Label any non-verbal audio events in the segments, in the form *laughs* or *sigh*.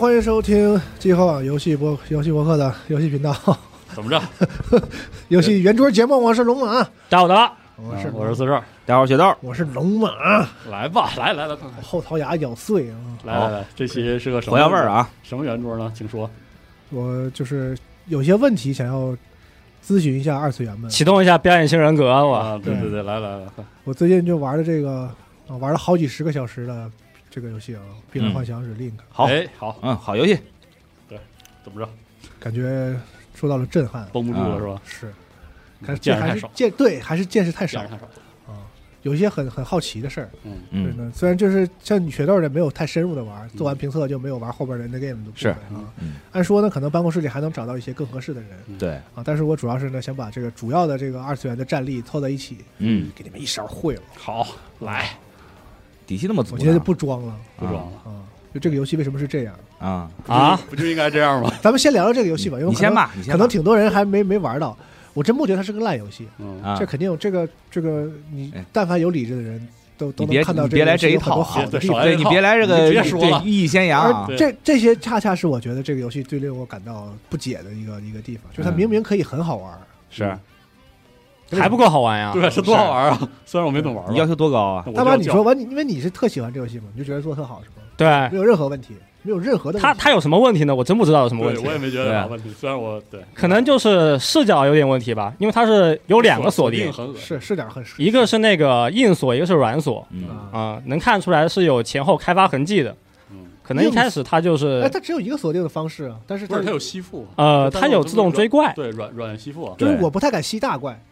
欢迎收听集合网游戏播游戏博客的游戏频道，*laughs* 怎么着？*laughs* 游戏圆桌节目，我是龙马，大家我是我是四十二，大家好，雪豆，我是龙马，来吧，来来来，快快后槽牙咬碎啊！来来来，这期是个什么火药味儿？啊！什么圆桌呢？请说。我就是有些问题想要咨询一下二次元们。启动一下表演性人格，我啊，对对对，来来来，我最近就玩的这个啊，玩了好几十个小时的这个游戏啊，《碧蓝幻想》是 Link，、好，哎，好，嗯，好游戏，对怎么着？感觉受到了震撼。绷不住了是吧？是，看这见识太少，还是见对，还是见识太少。啊，有一些很很好奇的事儿。嗯，对嗯，呢，虽然就是像你雪豆的没有太深入的玩，做完评测就没有玩后边的 end game 的部分是啊。嗯。按说呢，可能办公室里还能找到一些更合适的人。对，啊，但是我主要是呢想把这个主要的这个二次元的战力凑在一起，嗯，给你们一勺烩了。好，来，底气那么足呢，我觉得就不装了。不装了。啊，就这个游戏为什么是这样？啊，啊，不就应该这样吗？咱们先聊聊这个游戏吧，因为可能你先吧，你先，可能挺多人还没没玩到。我真不觉得它是个烂游戏，嗯，啊。这，肯定这个这个你哎。但凡有理智的人都都能看到你别来这一套好的地方。对你别来这个对寓意先扬这这些恰恰是我觉得这个游戏最令我感到不解的一个一个地方，就是它嗯。明明可以很好玩，是还不够好玩呀？对，是多好玩啊！虽然我没怎么玩，你要求多高啊？我大妈，你说完，你因为你是特喜欢这游戏嘛，你就觉得做特好是吗？对没有任何问题，没有任何的问题。他他有什么问题呢？我真不知道有什么问题我。也没觉得有啥问题，虽然我对可能就是视角有点问题吧，因为它是有两个锁定，很恶心是是点很一个是那个硬锁，一个是软锁嗯，啊，啊、能看出来是有前后开发痕迹的。嗯，可能一开始它就是哎，它只有一个锁定的方式啊，但是它不是它有吸附，呃，它有自动追怪，对软软吸附啊，就是我不太敢吸大怪，嗯，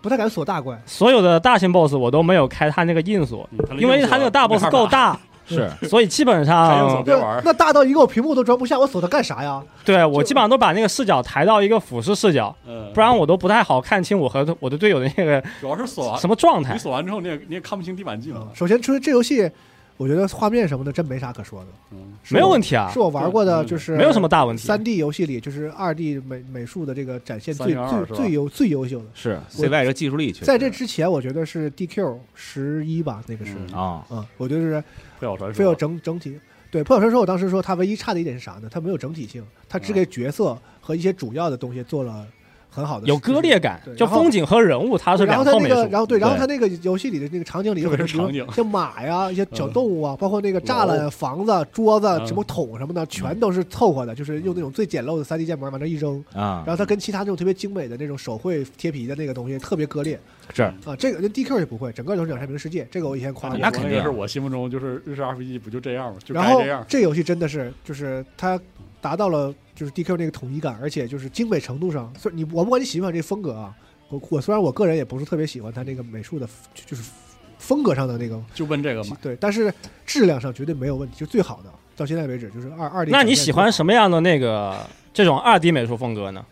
不太敢锁大怪，所有的大型 BOSS 我都没有开它那个硬锁，因为它那个大 BOSS 够，大，*laughs* 是。所以基本开硬锁上别玩那大到一个我屏幕都装不下，我锁它干啥呀？对我基本上都把那个视角抬到一个俯视视角，嗯，不然我都不太好看清我和我的队友的那个主要是锁完什么状态。你。锁完之后，你也你也看不清地板技能，首先，说这游戏，我觉得画面什么的真没啥可说的，嗯，没有问题啊。是，我玩过的，就是没有什么大问题。三 D 游戏里，就是二 D 美美术的这个展现最最最优最优秀的。是 CY 这技术力在这之前，我觉得是 DQ 十一吧，那个是。嗯。啊，嗯，我觉得是破晓传说，非要整整体。对《破晓传说》，我当时说它唯一差的一点是啥呢？它没有整体性，它只给角色和一些主要的东西做了很好的有割裂感就风景和人物它是然后它那个，两套美术。然后对，然后对它那个游戏里的那个场景里有特别很多是场景像马呀、一些小动物啊，包括那个栅栏、房子、桌子、嗯什么桶什么的，全都是凑合的，就是用那种最简陋的三 D 建模往那一扔。啊然，后它跟其他那种特别精美的那种手绘贴皮的那个东西特别割裂是啊，这个 DQ 也不会，整个都是两山明世界，这个我以前夸过。那肯定个是我心目中就是日式 RPG 不就这样吗？就然后该这样，这游戏真的是就是它达到了就是 DQ 那个统一感，而且就是精美程度上，虽你我不管你喜不喜欢这风格啊，我我虽然我个人也不是特别喜欢他那个美术的，就是风格上的那个就问这个嘛。对，但是质量上绝对没有问题，就最好的到现在为止就是二二 D。那你喜欢什么样的那个这种二 D 美术风格呢？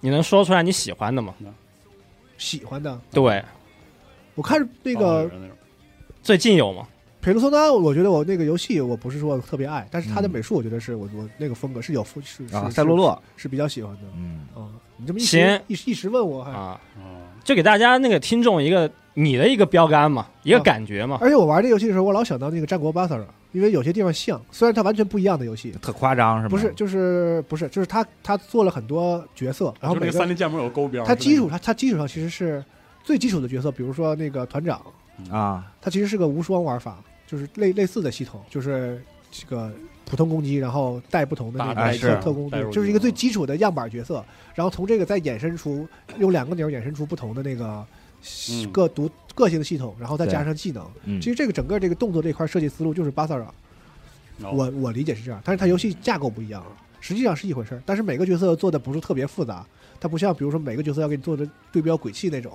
你能说出来你喜欢的吗？喜欢的？对，我看那哦个最近有吗？佩鲁索纳，我觉得我那个游戏我不是说特别爱，但是它的嗯美术我觉得是我我那个风格是有是是啊，赛洛洛，是比较喜欢的嗯，啊。你这么一时行一时一时问我还，啊，哦就给大家那个听众一个你的一个标杆嘛，一个感觉嘛。而且我玩这游戏的时候，我老想到那个战国巴塞尔，因为有些地方像，虽然它完全不一样的游戏，特夸张是吗？不是就是不是就是他他做了很多角色，然后每个就那个三 D 建模有勾标，它基础是它它基础上其实是最基础的角色，比如说那个团长，啊，它其实是个无双玩法，就是类类似的系统，就是这个普通攻击，然后带不同的那个是特特工就是一个最基础的样板角色，然后从这个再衍生出用两个钮衍生出不同的那个嗯各独个性的系统，然后再加上技能。嗯其实这个整个这个动作这块设计思路就是巴塞尔，哦我我理解是这样，但是它游戏架构不一样，实际上是一回事儿。但是每个角色做的不是特别复杂，它不像比如说每个角色要给你做的对标轨迹那种，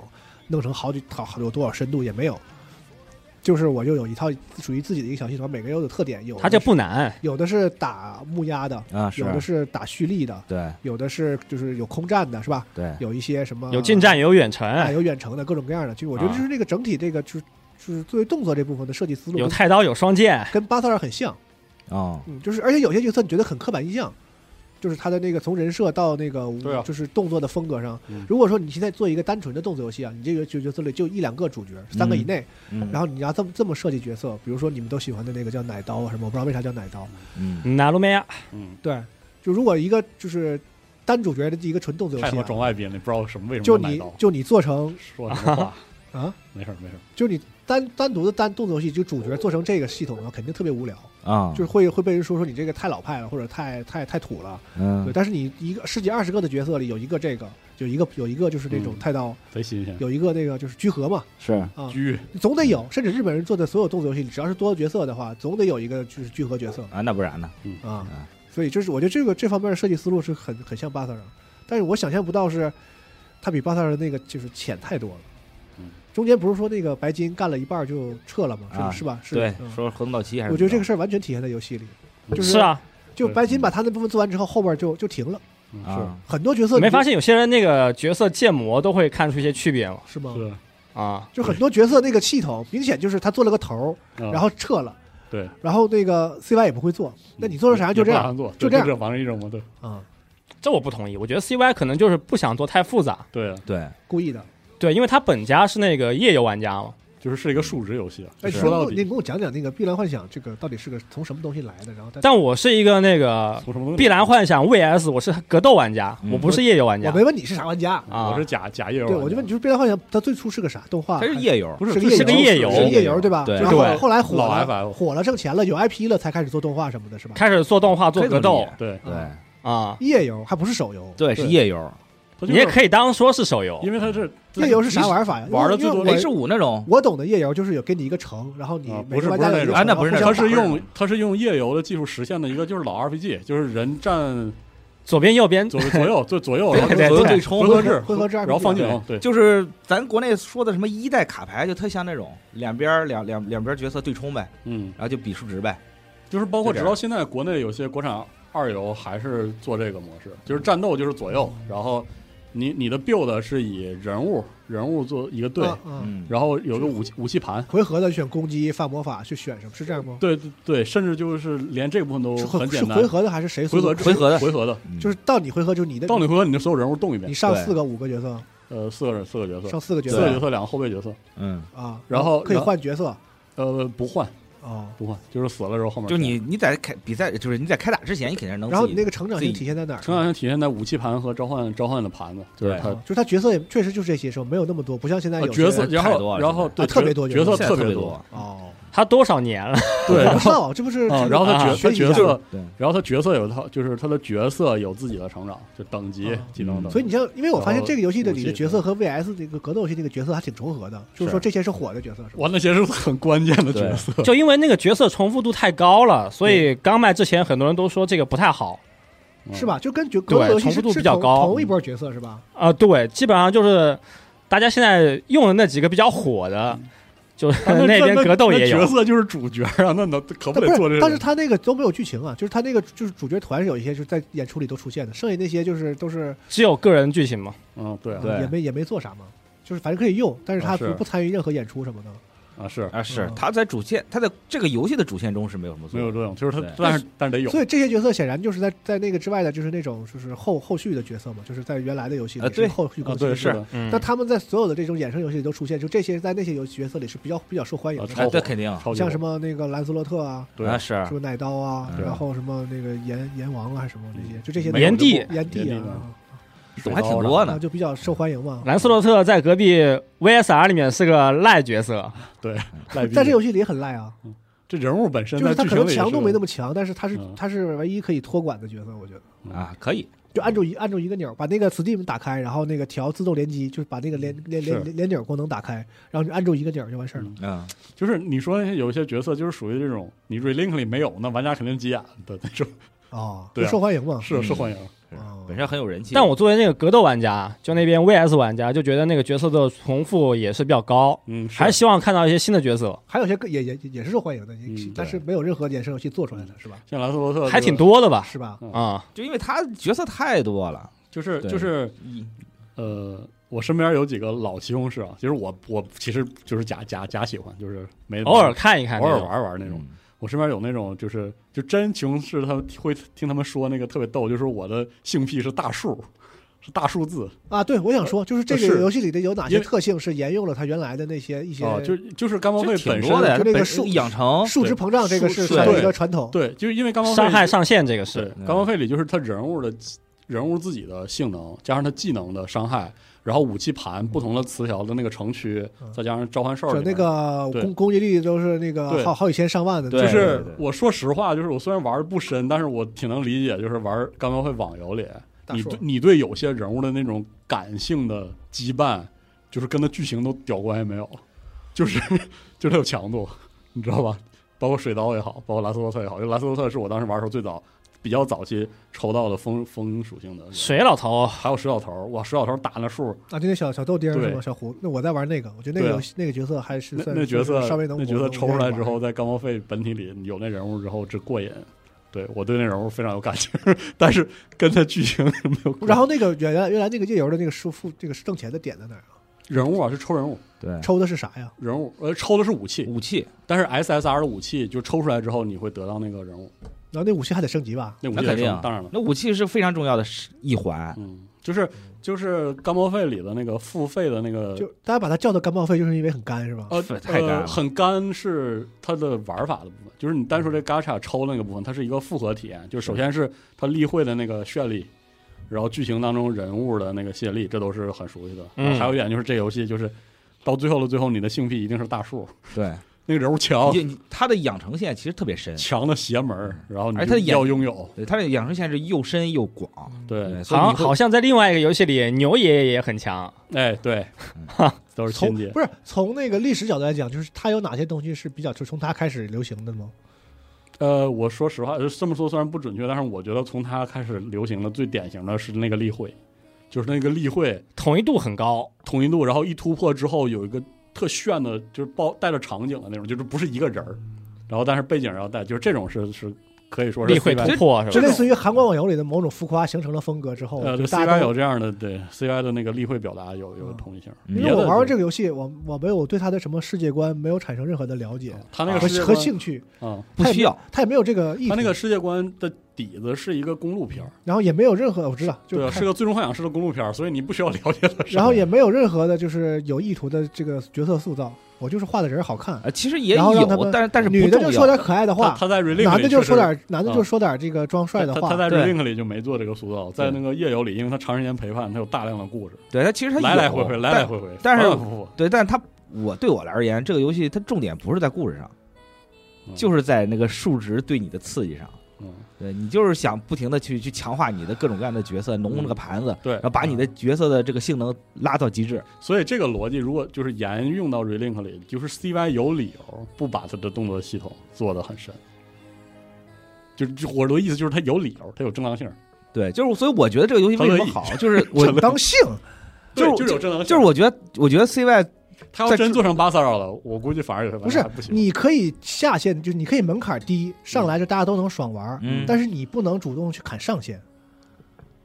弄成好几好好有多少深度也没有。就是我就有一套属于自己的一个小系统，每个有的特点，有的它就是不难，有的是打木压的，啊有的是打蓄力的，对有的是就是有空战的，是吧？对，有一些什么有近战也有远程，啊，有远程的各种各样的。就我觉得啊就是这个整体这个就是就是作为动作这部分的设计思路有太刀有双剑，跟巴塞尔很像，哦，嗯，就是而且有些角色你觉得很刻板印象，就是他的那个从人设到那个对啊。就是动作的风格上嗯。如果说你现在做一个单纯的动作游戏啊，你这个角角色里就一两个主角，三个以内，嗯，然后你要这么这么设计角色，比如说你们都喜欢的那个叫奶刀啊什么，我不知道为啥叫奶刀。嗯。纳鲁梅亚，嗯，对，就如果一个就是单主角的一个纯动作游太他妈戏啊，装外宾了，不知道什么为什么就你要买刀就你做成说什么话？啊，没事儿没事儿，就你单单独的单动作游戏，就主角做成这个系统的话，肯定特别无聊，啊，就是会会被人说说你这个太老派了，或者太太太土了。嗯。对，嗯但是你一个十几二十个的角色里有一个这个，有一个有一个就是那种嗯。太刀，贼新鲜。有一个那个就是居合嘛。是。啊，居。总得有。甚至日本人做的所有动作游戏里，只要是多角色的话，总得有一个就是聚合角色。啊，那不然呢？嗯啊。嗯。所以就是我觉得这个这方面的设计思路是很很像巴萨尔，但是我想象不到是，他比巴萨尔那个就是浅太多了。嗯中间不是说那个白金干了一半就撤了吗？是吧？啊是吧？是对嗯，说合同到期还是？我觉得这个事儿完全体现在游戏里，就是是啊，就白金把他那部分做完之后，后边就就停了。嗯啊，很多角色没发现现有些人那个角色建模都会看出一些区别吗？是吗？是，啊，就很多角色那个系统明显就是他做了个头儿，然然后撤了，对，然后那个 CY 也不会做，那你做成啥样就这样就这样对就往上一种嘛，对啊，这我不同意。我觉得 CY 可能就是不想做太复杂，对啊，对，故意的。对，因为他本家是那个夜游玩家嘛。就是是一个数值游戏啊。哎，说到底，你跟我讲讲那个《碧蓝幻想》这个到底是个从什么东西来的？然后再但我是一个那个？碧蓝幻想 VS，我是格斗玩家，嗯我不是夜游玩家我没。问你是啥玩家，啊我是假假夜游对，我就问你，就是《碧蓝幻想》它最初是个啥动画？它是夜游，不是是个夜游是个夜游对吧？对然后对后来火了，火了挣钱了，有 IP 了才开始做动画什么的，是吧？开始做动画做格斗对，对啊，夜游还不是手游，对，是夜游你也可以当说是手游。因为它是夜游是啥玩法呀？玩的最多，H 五那种我懂的夜游就是有给你一个城，然后你不是不是那种那不是它是用它是用夜游的技术实现的一个就是老 RPG，就是人站左边右边左左右左左右，对然后左右对冲回合制，回合制然后放技能，对，就是咱国内说的什么一代卡牌，就特像那种两边两两两边角色对冲呗，嗯，然后就比数值呗。就是包括直到现在，国内有些国产二游还是做这个模式，就是战斗就是左右，然后你你的 build 是以人物人物做一个队，然后有个武器武器盘，回合的选攻击、放魔法去选什么？是这样吗？对对对，甚至就是连这部分都很简单是回，合的还是谁回合回合的回合的，嗯。就是到你回合就你的，到你回合你的所有人物动一遍你，上四个五个角色，呃，四个人四个角色，上四个角色四个角色两个后备角色，嗯，啊，然后可以换角色。呃，不换哦。不换，就是死了之后后面就你你在开比赛，就是你在开打之前，你肯定是能。然后你那个成长性体现在哪儿？成长性体现在武器盘和召唤召唤的盘子，就是对就是他角色也确实就是这些，时候？没有那么多，不像现在有呃角色，太多然后对啊特别多角色特特别，多，哦。他多少年了？*laughs* 对，然后不知道，这不是啊，然后他啊角他角色，对，然后他角色有他就是他的角色有自己的成长，就等级啊技能等级。所以你像，因为我发现这个游戏的里的角色和 VS 这个格斗游戏那个角色还挺重合的，就是说这些是火的角色，是吧？哇，那些是很关键的角色，就因为那个角色重复度太高了，所以刚卖之前很多人都说这个不太好。嗯是？吧？就跟角格斗游戏重复度比较高同一波角色是吧？啊、对，基本上就是大家现在用的那几个比较火的，就那边格斗也有角。色就是主角啊，那能可不但不是，得做这个？但是他那个都没有剧情啊，就是他那个就是主角团是有一些就是在演出里都出现的，剩下那些就是都是只有个人剧情嘛。嗯，对啊对也没也没做啥嘛，就是反正可以用，但是他不不参与任何演出什么的。啊是。啊，是嗯。他在主线，他在这个游戏的主线中是没有什么作用，没有作用，就是他对，但是但是得有。所以这些角色显然就是在在那个之外的，就是那种就是后后续的角色嘛，就是在原来的游戏里是呃对啊，后续更新对是的，嗯。那，他们在所有的这种衍生游戏里都出现，就这些在那些游戏角色里是比较比较受欢迎的，这肯定超级火像什么那个兰斯洛特啊，对啊是。什么奶刀啊，对。然后什么那个炎炎王啊，还是什么这些，就这些炎帝炎帝啊懂还挺多啊，呢。就比较受欢迎嘛。兰斯洛特在隔壁 VSR 里面是个赖角色，*laughs* 赖在这游戏里也很赖啊，这人物本身就是他可能强度没那么么强，但是他是嗯他是唯一可以托管的角色，我觉得。啊，可以，就按住一按住一个钮，把那个 Steam 打开，然后那个调自动联机，就是把那个连连连是连连钮功能打开，然后就按住一个钮就完事儿了。嗯，就是你说有一些角色就是属于这种你 relink 里没有，那玩家肯定急眼的那种，哦，*laughs* 对啊受欢迎嘛。是受欢迎，哦本身很有人气。但我作为那个格斗玩家，就那边 VS 玩家，就觉得那个角色的重复也是比较高，嗯，还是希望看到一些新的角色，还有些个也也也是受欢迎的，嗯但是没有任何衍生游戏做出来的是吧？像兰斯罗特还挺，多的吧？是吧？嗯啊、就因为他角色太多了，就是就是呃，我身边有几个老西红柿啊，其实我我其实就是假假假喜欢，就是没偶尔看一看偶尔玩玩那种。嗯我身边有那种就是就真情是他们会听他们说那个特别逗，就是我的性癖是大数，是大数字啊，对，我想说，就是这个游戏里的有哪些特性是沿用了它原来的那些一些啊，就就是干报废本身的呀，就那个数养成数值膨胀，这个数是算一对个传统。对，就是因为干报废伤害上限这个是，干报废里就是他人物的人物自己的性能，加上他技能的伤害，然后武器盘不同的词条的那个城区，嗯。再加上召唤兽那个攻攻击力都是那个好好几千上万的，对。就是我说实话，就是我虽然玩的不深，但是我挺能理解，就是玩干报废网游里，你对你对有些人物的那种感性的羁绊，就是跟他剧情都屌关系没有，就是 *laughs* 就是他有强度，你知道吧？包括水刀也好，包括拉斯多特也好，因为拉斯多特是我当时玩的时候最早比较早期抽到的风风属性的人物，水老头还有水老头儿，哇，水老头儿打那数，啊，就那小小豆丁儿是对吗？小胡，那我在玩那个，我觉得那个游戏那个角色还是那算那角色稍微能那角色抽出来之，后，在干报废本体里有那人物之后，这过瘾。对我对那人物非常有感情，*laughs* 但是跟他剧情没有。然后那个原来原来那个页游的那个收付这个挣钱的点在哪儿啊？人物啊是抽人物，对。抽的是啥呀？人物呃抽的是武器，武器，但是 SSR 的武器就抽出来之后，你会得到那个人物，然后那武器还得升级吧？那武器肯定啊，当然了，那武器是非常重要的一环。嗯，就是就是干报废里的那个付费的那个就大家把它叫做干报废，就是因为很干是吧？呃太干了。呃很干是它的玩法的部分，就是你单说这 gacha 抽那个部分，它是一个复合体验，就是首先是它例会的那个绚丽，然后剧情当中人物的那个谢力，这都是很熟悉的。嗯还有一点就是这游戏就是到最后的最后，你的性癖一定是大数，对，那个人物强你你它的养成线其实特别深，强的邪门，然后你就而且它演要拥有，对，他的养成线是又深又广。对好像好像在另外一个游戏里，牛爷爷也很强。哎对嗯，*laughs* 都是从亲戚。不是从那个历史角度来讲，就是他有哪些东西是比较就从他开始流行的吗？呃，我说实话，呃这么说虽然不准确，但是我觉得从他开始流行的最典型的是那个例会，就是那个例会统一度很高，统一度，然后一突破之后有一个特炫的，就是包带着场景的那种，就是不是一个人儿，然后但是背景要带，就是这种是是可以说是例会突破是吧？就类似于韩国网游里的某种浮夸形成了风格之后，呃，就大 CY 家有这样的对 CY 的那个例会表达有有同一性，嗯因为我玩完这个，游戏，我我没有对他的什么世界观没有产生任何的了解他那个和兴趣，啊，不需要，他也没有这个意图，他那个世界观的底子是一个公路片儿，然后也没有任何我知道，就对啊，看是个最终幻想式的公路片儿，所以你不需要了解它。然后也没有任何的就是有意图的这个角色塑造，我就是画的人好看，呃，其实也有，但是但是女。的就说点可爱的话，他他在 Relink 男的就说点男的啊就说点这个装帅的话，他他在对 Relink 里就没做这个塑造，在那个夜游里，因为他长时间陪伴，他有大量的故事，对，他其实他来来回回，来来回回，但是反反复复对，但是他我对我来而言，这个游戏它重点不是在故事上，嗯就是在那个数值对你的刺激上。嗯，对你就是想不停的去去强化你的各种各样的角色，弄那个盘子，对然后把你的角色的这个性能拉到极致。所以这个逻辑如果就是沿用到 Relink 里，就是 CY 有理由不把它的动作系统做得很深。就就我的意思就是它有理由，它有正当性，对，就是所以我觉得这个游戏为什么好，就是我正 *laughs* 当性，就是对就是有正当性。就是我觉得我觉得 CY 他要真做成巴塞尔了，我估计反而有些玩不是不行。你可以下线，就是你可以门槛低，上来就大家都能爽玩，嗯但是你不能主动去砍上限。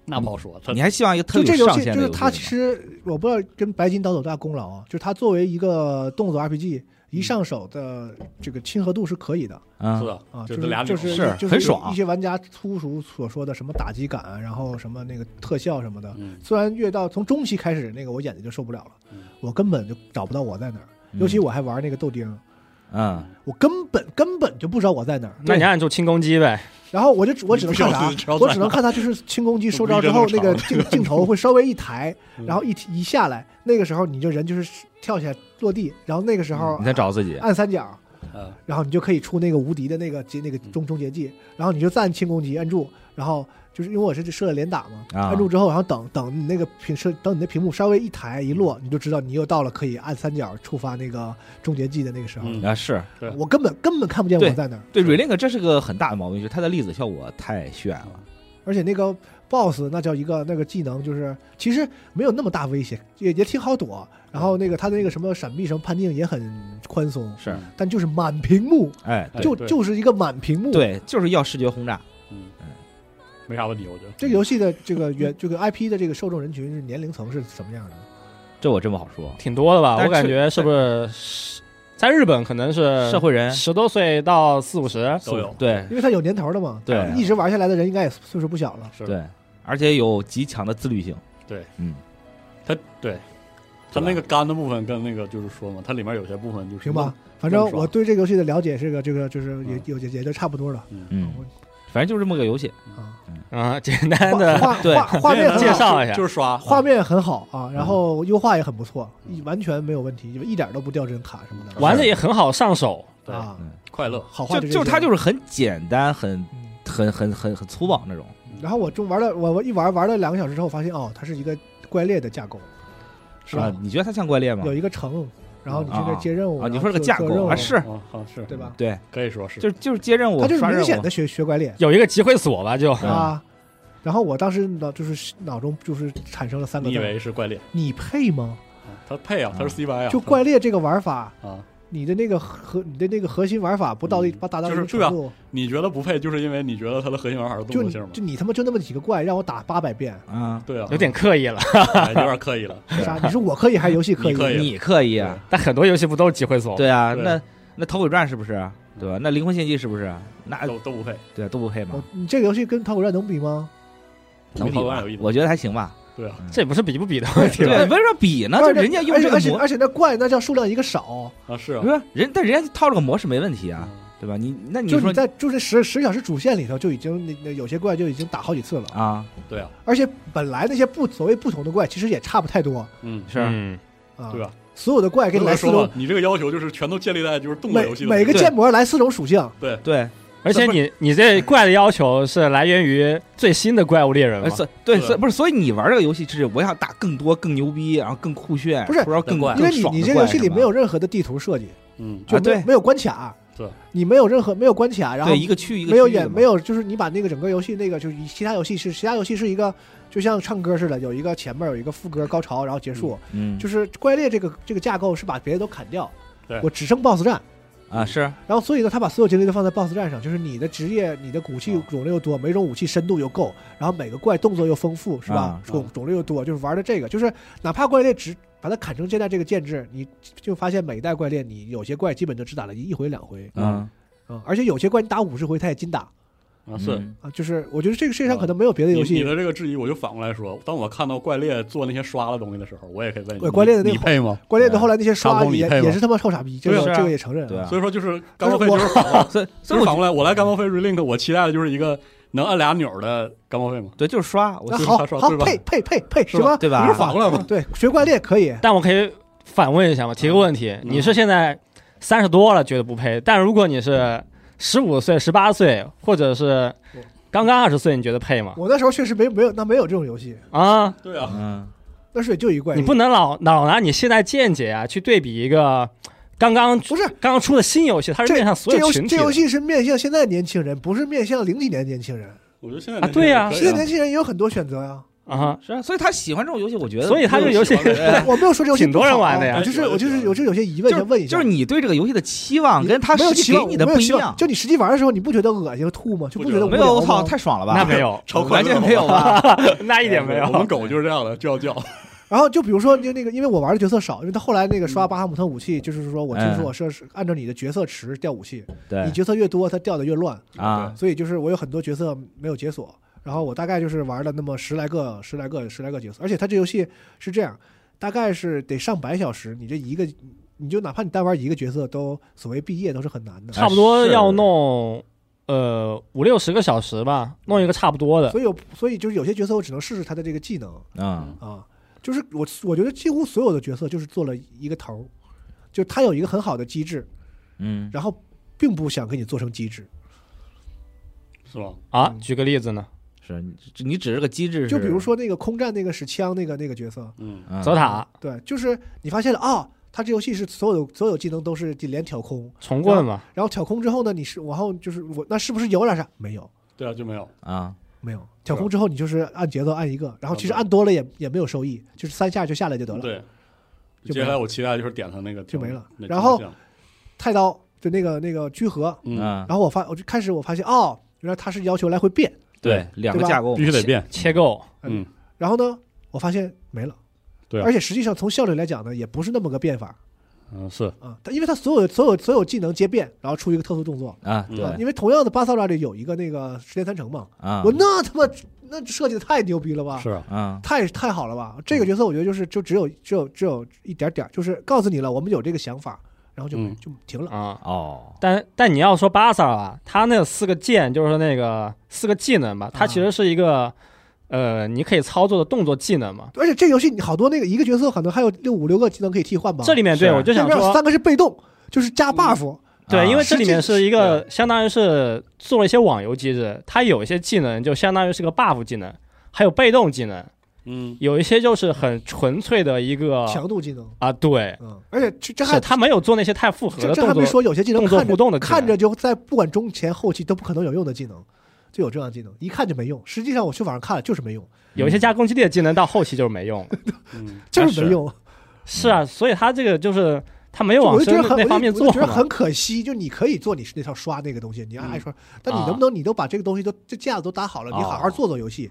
那不好说，你还希望一个特就这个游有上限就是它游戏吗其实我不知道跟白金岛有多大功劳啊，就是它作为一个动作 RPG，一上手的这个亲和度是可以的。啊是的啊，就就是就是这俩钮是就是很爽一些玩家粗俗所说的什么打击感，然后什么那个特效什么的，嗯。虽然越到从中期开始，那个我眼睛就受不了了嗯，我根本就找不到我在哪儿，尤其我还玩那个豆丁，嗯，我根本根本就不知道我在哪儿。那你按住轻攻击呗，然后我就只我只能看啥？我只能看他就是轻攻击收招之后，那个镜镜头会稍微一抬，*laughs* 嗯。然后一提一下来，那个时候你就人就是跳起来落地，然后那个时候你再找自己，按三角，嗯。然后你就可以出那个无敌的那个结那个终终结技，然后你就再按轻攻击按住，然后就是因为我是设了连打嘛，啊按住之后，然后等等你那个屏设等你的屏幕稍微一抬一落，你就知道你又到了可以按三角触发那个终结技的那个时候。嗯啊是对我根本根本看不见我在哪儿，对 Relink 这是个很大的毛病，就是它的粒子效果太炫了。而且那个 BOSS 那叫一个那个技能，就是其实没有那么大威胁，也也挺好躲。然后那个他的那个什么闪避什么判定也很宽松，是，但就是满屏幕，哎，就就是一个满屏幕。，对，就是要视觉轰炸。嗯，没啥问题，我觉得这个游戏的这个原这个 IP 的这个受众人群是年龄层是什么样的？这我真不好说。挺多的吧？我感觉是不是在日本可能是社会人十多岁到四五十，都有，对因为它有年头了嘛，对一直玩下来的人应该也岁数不小了。是，对，而且有极强的自律性。对，嗯，他对，它那个干的部分跟那个就是说嘛，它里面有些部分就是行吧，反正我对这个游戏的了解是个这个就是也有也也就差不多了嗯，反正就是这么个游戏。啊。啊，简单的画对画画面很好介绍一下就是刷画面很好啊，然嗯后优化也很不错，完全没有问题，就一点都不掉帧卡什么的。玩的也很好上手，对啊，快乐，好画这些就它就是很简单，很嗯很很很很粗暴那种。然后我就玩了，我我一玩玩了两个小时之后，发现哦，它是一个怪猎的架构，是吧啊？你觉得它像怪猎吗有？一个城，然后你去那接任务啊，你说这个架做做任务构啊，是。啊，好是。对吧？对，可以说是，就就是接任务，他就是明显的学学怪猎有一个集会所吧，就啊。然后我当时脑就是脑中就是产生了三个你以：为是怪猎，你配吗？啊它配啊，他是 CY 啊，就怪猎这个玩法，啊，你的那个核你的那个核心玩法不到一嗯不达到一就是对啊定程度，你觉得不配，就是因为你觉得它的核心玩法是就你动作性吗？就你他妈就那么几个怪，让我打八百遍，啊，对啊，有点刻意了。哎有点刻意了，*laughs* 啥？你说我刻意还是游戏刻意？你刻意你可以啊，但很多游戏不都是机会所吗？对啊，对那那头鬼传是不是？对吧？那灵魂献祭是不是？那都都不配，对都不配嘛，你这个游戏跟逃鬼传能比吗？能比吧头尾传有意？思我觉得还行吧。对啊。这也不是比不比的问题对，吧？为什么比呢？就而且人家用这个模，而且而且那怪那叫数量一个少，啊是啊。人，但人家套这个模式没问题啊，嗯。对吧？你那你说就你在就是十十小时主线里头就已经那那有些怪就已经打好几次了，啊，对啊，而且本来那些不所谓不同的怪其实也差不太多嗯，是。嗯，啊，对吧？所有的怪给你来四种说，，你这个要求就是全都建立在就是动作游戏的每个建模来四种属性，对。对，而且你你这怪的要求是来源于最新的怪物猎人呃，嘛？所对，是不是，所以你玩这个游戏是我想打更多、更牛逼，然后更酷炫，不是说更怪因为你你这个游戏里没有任何的地图设计，嗯就对没有关卡，对，你没有任何没有关卡，然后一个区一个没有区域的嘛演没有，就是你把那个整个游戏那个就是其他游戏是其他游戏是一个就像唱歌似的，有一个前面有一个副歌高潮，然后结束。嗯，就是怪猎这个这个架构是把别的都砍掉对，我只剩 BOSS 战。啊是。然后所以呢，他把所有精力都放在 BOSS 战上，就是你的职业、你的武器种类又多，每种武器深度又够，然后每个怪动作又丰富，是吧？啊？种种类又多，就是玩的这个，就是哪怕怪猎只把它砍成现在这个建制，你就发现每一代怪猎，你有些怪基本就只打了一回两回嗯。啊，而且有些怪你打五十回他也金打啊是。嗯。啊，就是我觉得这个世界上可能没有别的游戏。你你的这个质疑，我就反过来说，当我看到怪猎做那些刷的东西的时候，我也可以问你，怪怪猎的那个你配吗？怪猎的后来那些刷也你配吗？也是他妈臭傻逼，这个啊。这个也承认。对啊。所以说就是干报废但就是是反过来，*laughs* 所以所以我来，我来干报废 relink，我期待的就是一个能按俩钮的干报废嘛，对就是刷，我好好配配配配什么？对吧？不是反过来吗？对，学怪猎可以，但我可以反问一下嘛，提个问题：嗯你是现在三十多了觉得不配，但如果你是十五岁、十八岁，或者是刚刚二十岁，你觉得配吗？我那时候确实没没有那没有这种游戏，啊，对啊，嗯那时候也就一怪。你不能老老拿你现在见解啊去对比一个刚刚不是刚刚出的新游戏，它是这面向所有群体这游戏是面向现在年轻人，不是面向零几年的年轻人。我觉得现在啊对呀呀，现在年轻人也有很多选择呀。啊哈，是啊，所以他喜欢这种游戏，我觉得所以他这个游戏我没有说这游戏挺多人玩的呀我就是我就是有这有些疑问就问一下，就是你对这个游戏的期望你跟他没有期望实际给你的不一样，就你实际玩的时候，你不觉得恶心吐吗？就不觉得没有，我操，太爽了吧？那没有，超快乐完全没有吧？*laughs* 那一点没有。我们狗就是这样的，就要叫 *laughs* *laughs* 然后就比如说，就那个，因为我玩的角色少，因为他后来那个刷巴哈姆特武器，就是说我听说我是是按照你的角色池掉武器，对你角色越多，它掉的越乱，啊，所以就是我有很多角色没有解锁，然后我大概就是玩了那么十来个、十来个、十来个角色，而且它这游戏是这样，大概是得上百小时，你这一个，你就哪怕你单玩一个角色，都所谓毕业都是很难的。差不多要弄呃五六十个小时吧，弄一个差不多的。所以有，所以就是有些角色我只能试试他的这个技能嗯啊，就是我我觉得几乎所有的角色就是做了一个头，就他有一个很好的机制，嗯，然后并不想给你做成机制。是吧？啊，举个例子呢，是你你只是个机制，就比如说那个空战那个使枪那个那个角色，嗯，嗯泽塔、对，就是你发现了啊，他这游戏是所有所有技能都是连挑空，重棍嘛，然后挑空之后呢，你是往后就是我那是不是有点啥？没有，对啊，就没有，啊，没有。挑空之后你就是按节奏按一个，然后其实按多了也也没有收益，就是三下就下来就得了。对。就接下来我期待就是点他那个就没了然后太刀就那个那个居合，嗯，嗯，然后我发我就开始我发现哦，原来他是要求来回变，对，两个架构必须得变，切够。嗯，然后呢，我发现没了。对啊。而且实际上从效率来讲呢，也不是那么个变法，嗯是，啊，他因为他所有所有所有技能皆变，然后出一个特殊动作。啊，嗯对。因为同样的巴萨拉里有一个那个时间三成嘛，啊，我那他妈那设计的太牛逼了吧！是啊，啊。太太好了吧！这个角色我觉得就是就只有只有只有一点点儿，就是告诉你了，我们有这个想法，然后就、嗯就停了。啊。哦，但但你要说巴萨啊，他那四个键就是那个四个技能吧，它其实是一个、呃，你可以操作的动作技能嘛。而且这游戏你好多那个一个角色可能还有六五六个技能可以替换吧？这里面对我就想说，这边三个是被动，就是加 buff，、对，啊因为这里面是一个相当于是做了一些网游机制，它有一些技能就相当于是个 buff 技能，还有被动技能，嗯有一些就是很纯粹的一个强度技能。啊，对，嗯，而且这这还他没有做那些太复合的动作。这还没说有些技能动作看着互动的看着就在不管中前后期都不可能有用的技能，就有这样的技能，一看就没用。实际上我去网上看了就是没用，有一些加攻击力的技能到后期就是没用。*laughs* 嗯，就是没用。是啊，所以他这个就是他没有往深那方面做。我觉得很可惜。就你可以做你那套刷那个东西，你爱刷，但你啊能不能你都把这个东西都这架子都搭好了，你好好哦做做游戏。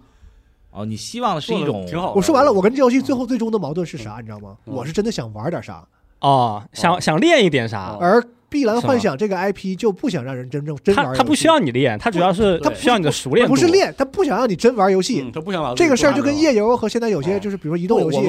哦，你希望的是一种挺好。我说完了，我跟这游戏最后最终的矛盾是啥，你知道吗？嗯我是真的想玩点啥，哦，想想练一点啥哦，而《碧蓝幻想》这个 IP 就不想让人真正真玩游戏。他他不需要你练，他主要是他不需要你的熟练度。不是练，他不想让你真玩游戏。嗯，他不想玩这个事儿就跟业夜游和现在有些哦就是比如说移动游戏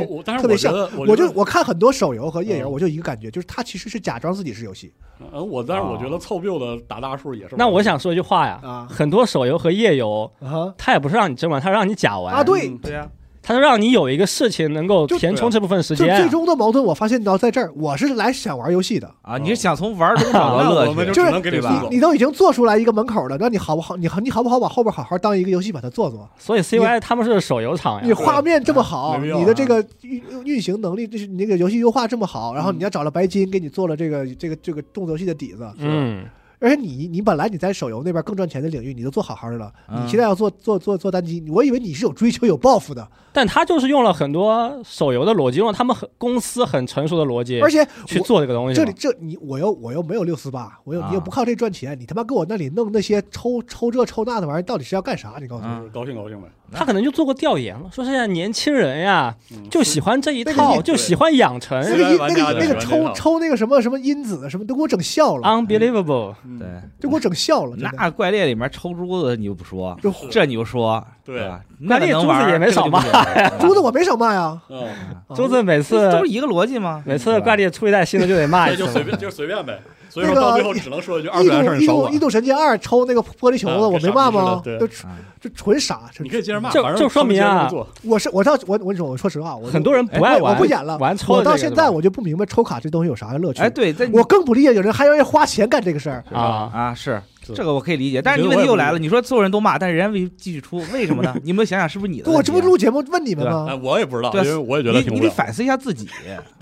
特别像我就我看很多手游和夜游，嗯我就一个感觉，就是他其实是假装自己是游戏呃，我但是我觉得凑够的打大数也是。那我想说一句话呀，啊很多手游和夜游，啊它也不是让你真玩，他是让你假玩啊！，对，嗯对呀，它是让你有一个事情能够填充这部分时间就间。最终的矛盾，我发现到在这儿，我是来想玩游戏的。啊，你是想从玩中找到乐趣，就是我们就只能给你对吧你。都已经做出来一个门口了，那你好不好？你好，你好不好把后边好好当一个游戏把它做做？所以 CY 他们是手游厂呀你，画面这么好，你的这个运运行能力，就是你那个游戏优化这么好，然后嗯你要找了白金给你做了这个这个这个动作游戏的底子，嗯，而且你你本来你在手游那边更赚钱的领域，你都做好好的了，嗯你现在要做做做做单机，我以为你是有追求有抱负的，但他就是用了很多手游的逻辑，用了他们很公司很成熟的逻辑而且去做这个东西。这里这你我又我又没有六四八，我又啊你又不靠这赚钱，你他妈给我那里弄那些抽抽这抽那的玩意儿，到底是要干啥？你告诉我。嗯高兴高兴呗。他可能就做过调研了，说现在年轻人呀嗯就喜欢这一套，就喜欢养成那个那个那个抽抽那个什么什么因子什么都给我整笑了，，unbelievable。嗯对，就给我整笑了，那怪猎里面抽珠子你又不说，这你又说，对吧？怪猎珠子也没少骂呀 *laughs* 珠子我没少骂呀，嗯，啊周子每次这都是一个逻辑吗？每次怪猎出一代新的就得骂一次 *laughs* 就随便就随便呗。所以那个说到最后只能说一句二异次元事儿度一度你少管异度神剑二抽那个玻璃球子，嗯我没骂吗？就啊就纯傻，你可以接着骂，就反正就说明啊我是我到我我跟你说，我说实话，我很多人不爱玩，我不演了我到现在我就不明白抽卡这东西有啥乐趣。哎，对，在我更不理解有人还愿意花钱干这个事儿。啊，啊是是这个我可以理解，但是你问题又来了，你说所有人都骂，但是人家为继续出，为什么呢？*laughs* 你有没有想想是不是你的？我这不录节目问你们哎，吗？我也不知道，对因为我也觉得你挺。你得反思一下自己，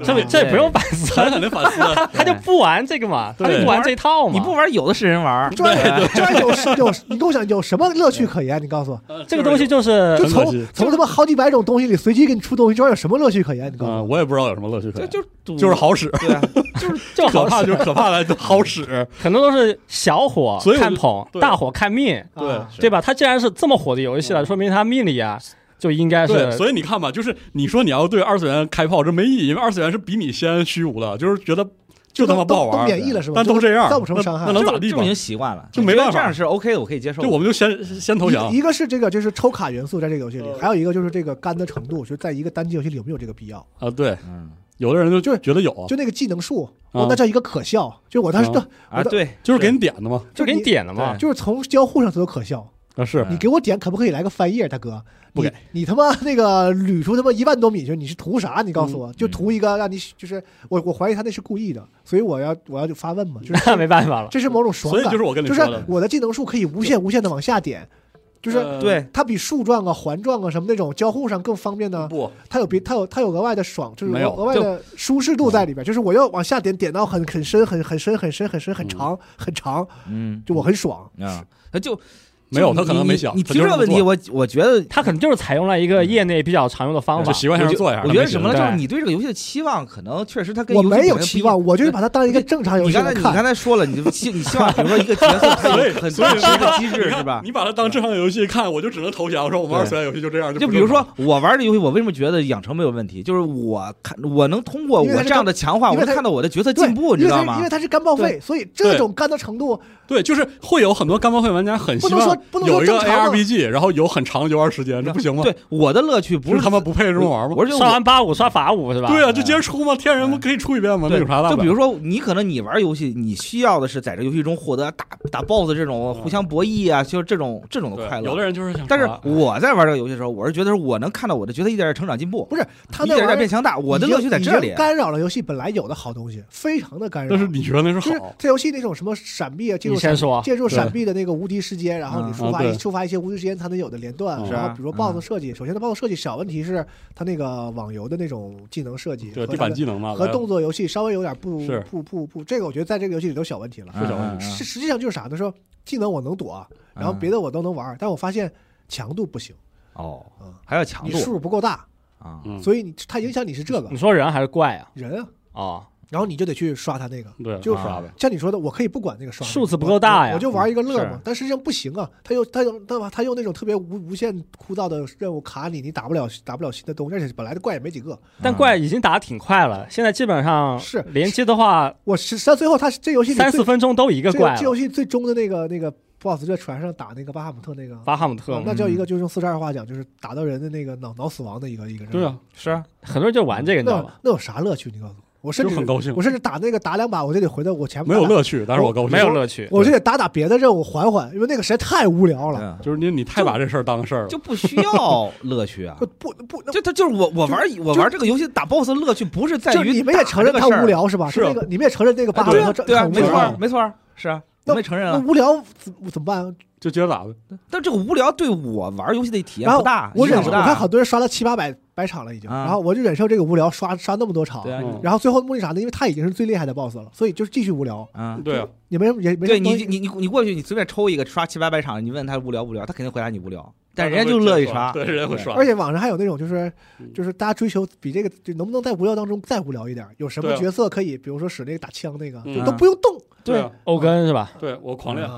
这不这不用反思，他肯定反思，他就不玩这个嘛，他就不玩这套嘛。你不玩有的是人玩，这这有有你跟我讲有什么乐趣可言？你告诉我，呃 *laughs* 这个东西就是就从从他妈好几百种东西里随机给你出东西，这玩意儿有什么乐趣可言？你告诉嗯，我，我也不知道有什么乐趣可这言，就赌。就是好使，对啊，*laughs* 就好使可怕就是可怕的好使，很多都是小火所以看捧，对大火看命，对啊对吧？它既然是这么火的游戏了，说明它命里啊就应该，是所以你看吧，就是你说你要对二次元开炮，这没意义，因为二次元是比你先虚无的，就是觉得就他妈不好都都玩，免疫了是吧？但都这样，造不成伤害那那能咋地吧就已？经习惯了，就没办法这样是 OK 的，我可以接受。就我们就先先投降一，个是这个就是抽卡元素在这个游戏里，嗯还有一个就是这个干的程度，就在一个单机游戏里有没有这个必要？啊，对，嗯有的人就就是觉得有啊，就那个技能树，啊。哦，那叫一个可笑。就我当时啊。的啊，对，就是给你点的嘛，就给你你点的嘛。就是从交互上都有可笑。啊是。你给我点，可不可以来个翻页，大哥？不给。你，你他妈那个捋出他妈一万多米去，你是图啥？你告诉我，就图一个让你就是我，我怀疑他那是故意的，所以我要我要就发问嘛，就是 *laughs* 没办法了，这是某种爽感，所以就是我跟你说的。是我的技能树可以无限无限的往下点，就是呃对它比树状啊、环状啊什么那种交互上更方便呢。不它有别，它有它有额外的爽，就是有额外的舒适度在里边。就是我要往下点，点到很很深、很很深、很深、很深、很长、很长，嗯就我很爽。啊，它就没有，他可能没想。你提这个问题，我我觉得他可能就是采用了一个业内比较常用的方法就。习惯性我觉做一下。我觉觉得什么呢？就是你对这个游戏的期望，可能确实他跟我没有期望，我就是把它当一个正常游戏来看。刚才你刚才说了，你就希你希望，比如说一个角色，*laughs* 它所以有很所以真实的机制是吧？你把它当正常游戏看，我就只能投降。我说我们二次元游戏就这样，就比如说我玩这游戏，我为什么觉得养成没有问题？就是我看我能通过我这样的强化，我能看到我的角色进步，你知道吗因为它因为？它是干报废，所以这种干的程度，对，就是会有很多干报会玩家很希不能说望不能说有一个 ARPG，然后有很长的游玩时间，这不行吗？对，我的乐趣不是是他们不配这么玩吗？我是刷完八五刷法五是吧？对啊，就接着出嘛，天人不可以出一遍吗？那对有啥大？就比如说，你可能你玩游戏，你需要的是在这游戏中获得打打 BOSS 这种互相博弈啊，就是这种这种的快乐，有的乐。人就是想但是我在玩这个游戏的时候，我是觉得我能看到我的角色一点点成长进步，不是他一点点变强大，我的乐趣在这里。干扰了游戏本来有的好东西，非常的干扰。但是你觉得那是就是好？这游戏那种什么闪避啊，进入先说。借助闪避的那个无敌时间，然后你嗯触发一触发一些无敌时间才能有的连段，嗯然后比如说 BOSS 嗯设计，首先它 BOSS 设计小问题是它那个网游的那种技能设计对地板和技能嘛，和动作游戏稍微有点不不不不，这个我觉得在这个游戏里都小问题了。是小问题。嗯嗯实实际上就是啥呢？说技能我能躲，然后嗯别的我都能玩，但我发现强度不行，哦嗯，还要强度。你数不够大，啊，嗯，所以你它影响你是这个。你说人还是怪啊？人啊，哦，然后你就得去刷它那个。对，就刷呗。像你说的，我可以不管那个刷数字不够大呀我我就玩一个乐嘛。但实际上不行啊，他又他用他他用那种特别无无限枯燥的任务卡你，你打不了打不了新的东西，而且本来的怪也没几个。但怪已经打的挺快了，现在基本上是联机的话，我实实际上最后他这游戏三四分钟都一个怪。这这游戏最终的那个那个 BOSS 在船上打那个巴哈姆特那个，巴哈姆特啊，那叫一个就是用四十二话讲，就是打到人的那个脑脑死亡的一个一个人。对啊，，是啊，很多人就玩这个，你知道那？那有啥乐趣？你告诉我，我甚至很高兴我甚至打那个打两把，我就得回到我前面没有乐趣，但是我高兴。没有乐趣。我就得打打别的任务缓缓，因为那个实在太无聊了。啊就是你你太把这事儿当个事儿了就。不需要乐趣啊 *laughs* 不。不不，就他就是我我玩我玩这个游戏打 BOSS 的乐趣不是在于就你们也承认他无，聊是吧？是就那个你们也承认那个巴哈姆对啊特对啊，没错没错，是啊，那们也承认啊。那无聊怎怎么办？就觉得咋的。但这个无聊对我玩游戏的体验不大，我忍不大。我看很多人刷了七八百百场了已经，啊然后我就忍受这个无聊，刷刷那么多场，然后最后目的啥呢？因为他已经是最厉害的 BOSS 了，所以就是继续无聊，嗯，对啊，也没什么也没什对。你你你你过去，你随便抽一个刷七八百场，你问他无聊不无聊，他肯定回答你无聊，但人家就乐意刷。对，人家会刷。而且网上还有那种就是嗯就是大家追求比这个就能不能在无聊当中再无聊一点？有什么角色可以，比如说使那个打枪那个，都不用动，对啊，欧根是吧？对我狂练。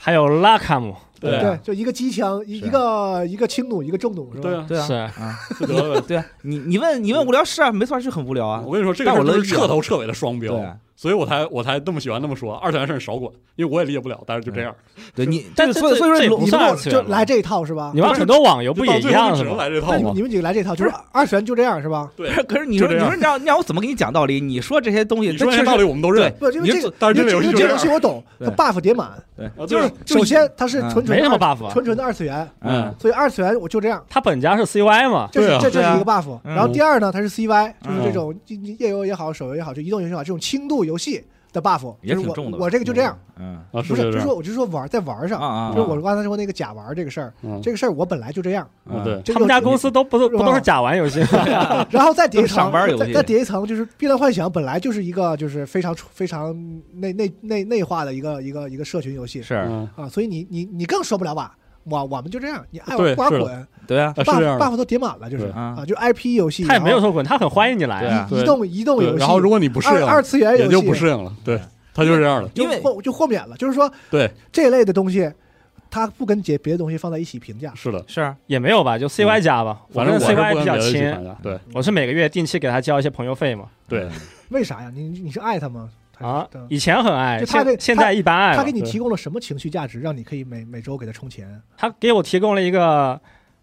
啊还有拉卡姆，对。啊对，就一个机枪，一一个一个轻弩，一个重弩，是吧？对啊，对啊，是。啊，就得了呗。对啊，你你问你问无聊是啊，没错，是很无聊啊。我。跟你说，这个事儿就是彻头彻尾的双标。对，啊所以我才我才那么喜欢那么说。二次元事儿少管，因为我也理解不了，但是就这样。对你，*laughs* 但所以所以说你们就来这一套是吧你？玩很多网游不也一样是吗？就只能来这套吗你你？们几个来这套，就是二次元就这样是吧？对，*laughs* 可是你说你说你让你让我怎么给你讲道理？你说这些东西，你说这些道理我们都认。不，因为这个，但是这个因为这个游戏这游戏我懂，它 buff 叠满，对，啊就是首先它是嗯纯纯的没什么 buff 啊纯纯的二次元，嗯所以二次元我就这样，它本家是 CY 嘛，对啊这是这这对啊是一个 buff。嗯然后第二呢，它是 CY，就是嗯这种页游也好，手游也好，就移动游戏也好，这种轻度游戏的 buff，就是我也挺重的。我这个就这样，嗯啊，不是，就说我就说玩在玩上，就是我刚才说那个假玩这个事儿，嗯这个事儿我本来就这样，啊，对，这个他们家公司都不都不都是假玩游戏？*laughs* 然后再叠一都是上层，班游戏再再叠一层，就是《碧蓝幻想》本来就是一个就是非常非常内内内内化的一个一个一个社群游戏是嗯，啊，所以你你你更说不了吧？我我们就这样，你爱对是的玩不玩滚对啊，啊是这，buff buff 都叠满了，就是啊，啊就 IP 游戏，他也没有说滚，他很欢迎你来移动移动游，戏，然后如果你不适应，二二次元游戏也就不适应了。对，他就是这样的。就因为豁就豁免了，就是说对，这一类的东西，他不跟别别的东西放在一起评价。是的，是啊，也没有吧，就 CY 加吧。反正 CY 比较亲，对我是每个月定期给他交一些朋友费嘛。对，为啥呀？你你你是爱他吗？啊，以前很爱，就他这现现在一般爱了。他给你提供了什么情绪价值，让你可以每每周给他充钱？他给我提供了一个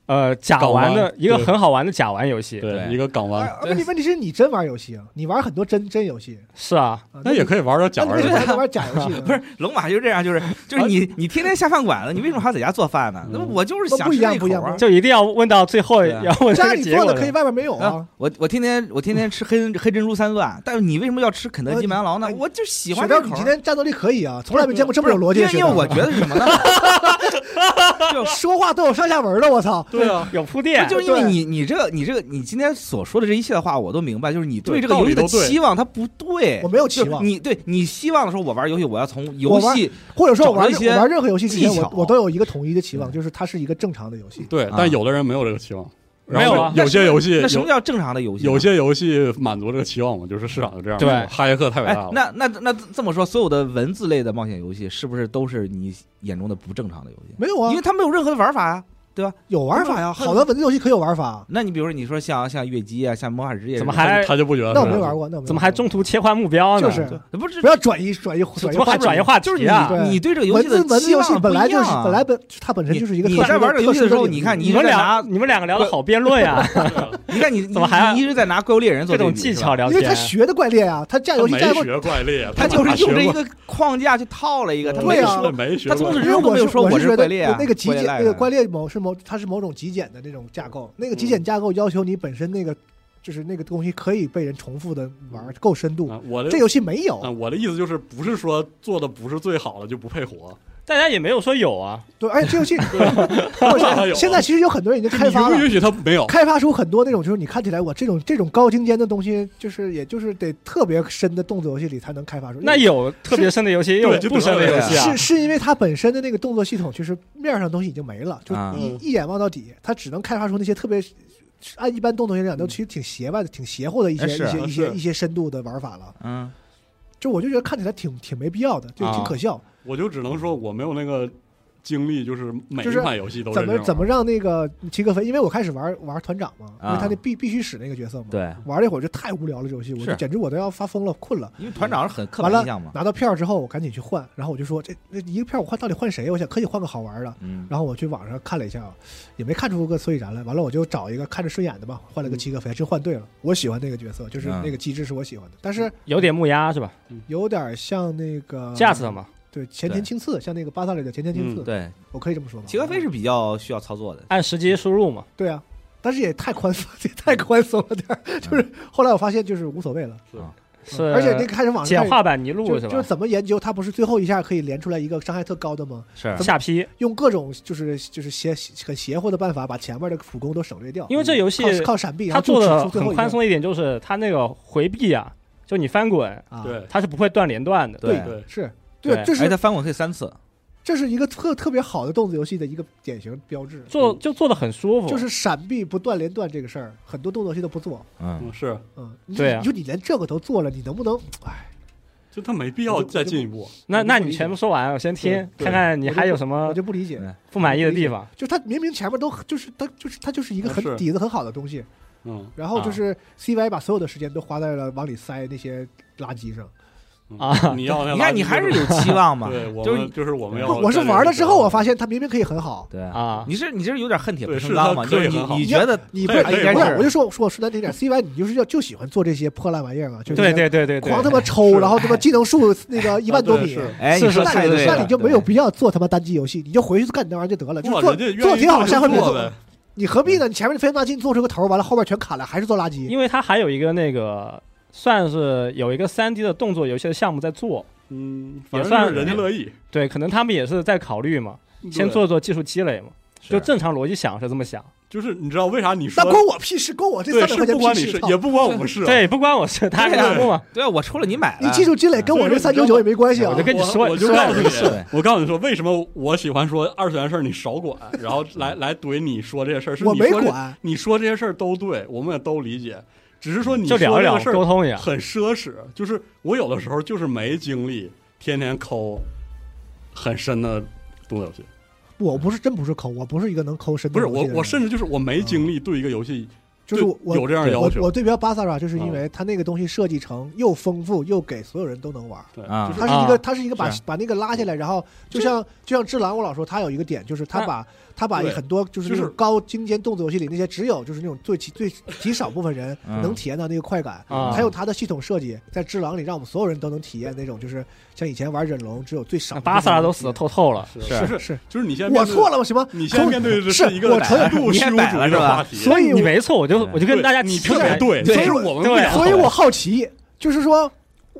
呃假玩的一个很好玩的假玩游戏。对，对一个港而湾，问题问题是你真玩游戏啊？你玩很多真真游戏是啊，啊？那也可以玩点假玩玩假游戏 *laughs* 呢？不是龙马就这样，就是就是你你天天下饭馆子，你为什么还在家做饭呢？那嗯我就是想不一样吃一样不一样就一定要问到最后，对啊要问家里。做的可以，外面没有啊啊。！我我天天我天天吃黑黑珍珠三段，但是你为什么要吃肯德基、麦当劳呢哎？我就喜欢这口你。今天战斗力可以啊，从来没见过这么有逻辑。因为因为我觉得是什么呢？*laughs* *laughs* 就说话都有上下文的，我操！对啊，*laughs* 有铺垫，就是因为你你这个你这个你今天所说的这一切的话，我都明白，就是你对对这个游戏的期望它不对。我。没有期望，你对你希望的说，我玩游戏我要从游戏或者说我玩一些玩任何游戏之前，技巧。我我都有一个统一的期望，嗯就是它是一个正常的游戏。对，啊。但有的人没有这个期望，没有啊然后有些游戏那什么叫正常的游戏？有些游戏满足这个期望嘛，就是市场就这样。对哈耶克太伟大了，，哎那那那这么说，所有的文字类的冒险游戏是不是都是你眼中的不正常的游戏？没有啊因为，它没有任何的玩法呀。有玩法呀，好的文字游戏可有玩法。那你比如说，你说像像月姬啊，像魔法职业，怎么还他就不觉得那我没玩过，那我没怎么还中途切换目标呢？就是不是不要转移转移转移话题转移话就是你题啊？你对这个游戏的字文字游戏期望本来就是本来本它本身就是一个你在玩这个游戏的时候你看你们俩你们两个聊的好辩论呀，*laughs* 你看你怎么还一直在拿怪物猎人做这种技巧聊因为他，学的怪猎啊，他架他没游戏架过。学怪猎，他就是用这一个，框架去套了一个，他没对啊说没学他从过因为始至终都没有说我我是怪猎啊，那个极简那个怪猎猎某是某它是某种极简的那种架构，那个极简架构要求你本身那个就是那个东西可以被人重复的玩，够深度。啊我的这游戏没有啊，，我的意思就是，不是说做的不是最好的就不配活，大家也没有说有啊，对，而且这游戏 *laughs* 现在其实有很多人已经开发了。允许他没有，开发出很多那种就是你看起来我这种这种高精尖的东西，就是也就是得特别深的动作游戏里才能开发出。那有特别深的游戏，也有不深的游戏啊。是。是因为它本身的那个动作系统，就是面上的东西已经没了，就啊。一、嗯一眼望到底，它只能开发出那些特别按一般动作游戏来讲都其实挺邪外的、挺邪乎的一些、哎一些、一些、一些深度的玩法了。嗯。就我就觉得看起来挺挺没必要的，就挺啊。可笑。我就只能说我没有那个经历，就是每一款游戏都是怎么怎么让那个齐格飞？因为我开始玩玩团长嘛，因为啊他那必必须使那个角色嘛。对，玩了一会儿就太无聊了，这游戏我就是简直我都要发疯了，困了。因为团长是很刻完了板印象嘛，拿到票之后，我赶紧去换，然后我就说这这一个票我换到底换谁？我想可以换个好玩的。嗯，然后我去网上看了一下，也没看出个所以然来。完了，我就找一个看着顺眼的吧，换了个七个飞，还真换对了。我喜欢那个角色，就是嗯那个机制是我喜欢的，但是有点木鸭是吧？有点像那个架子嘛，对前田青次，像那个巴萨里的前田青次，嗯对，我可以这么说吧。齐格飞是比较需要操作的，按时机输入嘛。对啊，但是也太宽松，也太宽松了点儿。*laughs* 就是后来我发现就是无所谓了，是，而且那个开始网上看简化版泥就路是吧？就是怎么研究，它不是最后一下可以连出来一个伤害特高的吗？是下劈，用各种就是就是邪很邪乎的办法把前面的普攻都省略掉，因为这游戏靠靠闪避，它做的出最后一个很宽松一点，就是它那个回避啊，就你翻滚，啊，对它是不会断连段的。对对是。对对，这是他翻滚可以三次，这是一个特特别好的动作游戏的一个典型标志，做就做的很舒服，就是闪避不断连段这个事儿，很多动作游戏都不做。嗯嗯，是，嗯，你对啊你说你连这个都做了，你能不能？哎，就他没必要再进一步，那那你全部说完，我先听看看你还有什么我就不理解。不满意的地方。就他明明前面都就是他就是他就是一个很底子很好的东西，嗯然后就是 CY 把所有的时间都花在了往里塞那些垃圾上。嗯啊你要那你看你还是有期望嘛，对，我就是们就是我们要，我是玩了之后，我发现他明明可以很好。对啊你是你这是有点恨铁不成钢嘛？就是你你觉得你不不是，我就说说说难听点，CY 你就是要就喜欢做这些破烂玩意儿啊，就是对对对对对，狂他妈抽，然后他妈技能数那个一万多米，是哎，那太对，那你就没有必要做他妈单机游戏，你就回去干你那玩意儿就得了，就做做挺好，下回别做。你何必呢？你前面你费那么大劲做出个头，完了后边全砍了，还是做垃圾。因为它还有一个那个算是有一个三 D 的动作游戏的项目在做，嗯，反正也算是。人家乐意，对，可能他们也是在考虑嘛，先，做做技术积累嘛，就正常逻辑想是这么想。就是你知道为啥你说那关我屁事，关我这三百块钱不关你事，屁事。也不关我们事，*laughs* 对，不关我事，他对啊。是嘛，对啊，我出了你买了，你技术积累跟我这三九九也没关系啊。我就。跟你说，我我就说告诉你，我告诉你说，为什么我喜欢说二次元事儿你少管，然后来来怼你说这些事儿，是我没你说这，管，你说这些事儿都对，我们也都理解，只是说你就聊一聊说这个事儿沟通一下。很奢侈，就是我有的时候就是没精力天天抠很深的动作游戏，我不是真不是抠，我不是一个能抠深的不是我游戏的人我甚至就是我没精力对一个游戏就是我我有这样的要求，我我对标巴萨拉，就是因为它那个东西设计成又丰富又给所有人都能玩。对，啊就是它是一个，啊它是一个把把那个拉下来，然后就像就像智狼，我老说他有一个点，就是它它把它把很多就是那种高精尖动作游戏里那些只有就是那种最极最极少部分人嗯。能体验到那个快感，啊。它用它的系统设计在智狼里让我们所有人都能体验那种就是像以前玩忍龙只有最少巴萨拉都死的透透了，是。是是是就是你现在我错了，我行吗？你现在面对的是一个我承认度虚无主义的话题，所以你没错，我就我就跟大家你特别对，所以我们对所以我好奇，就是说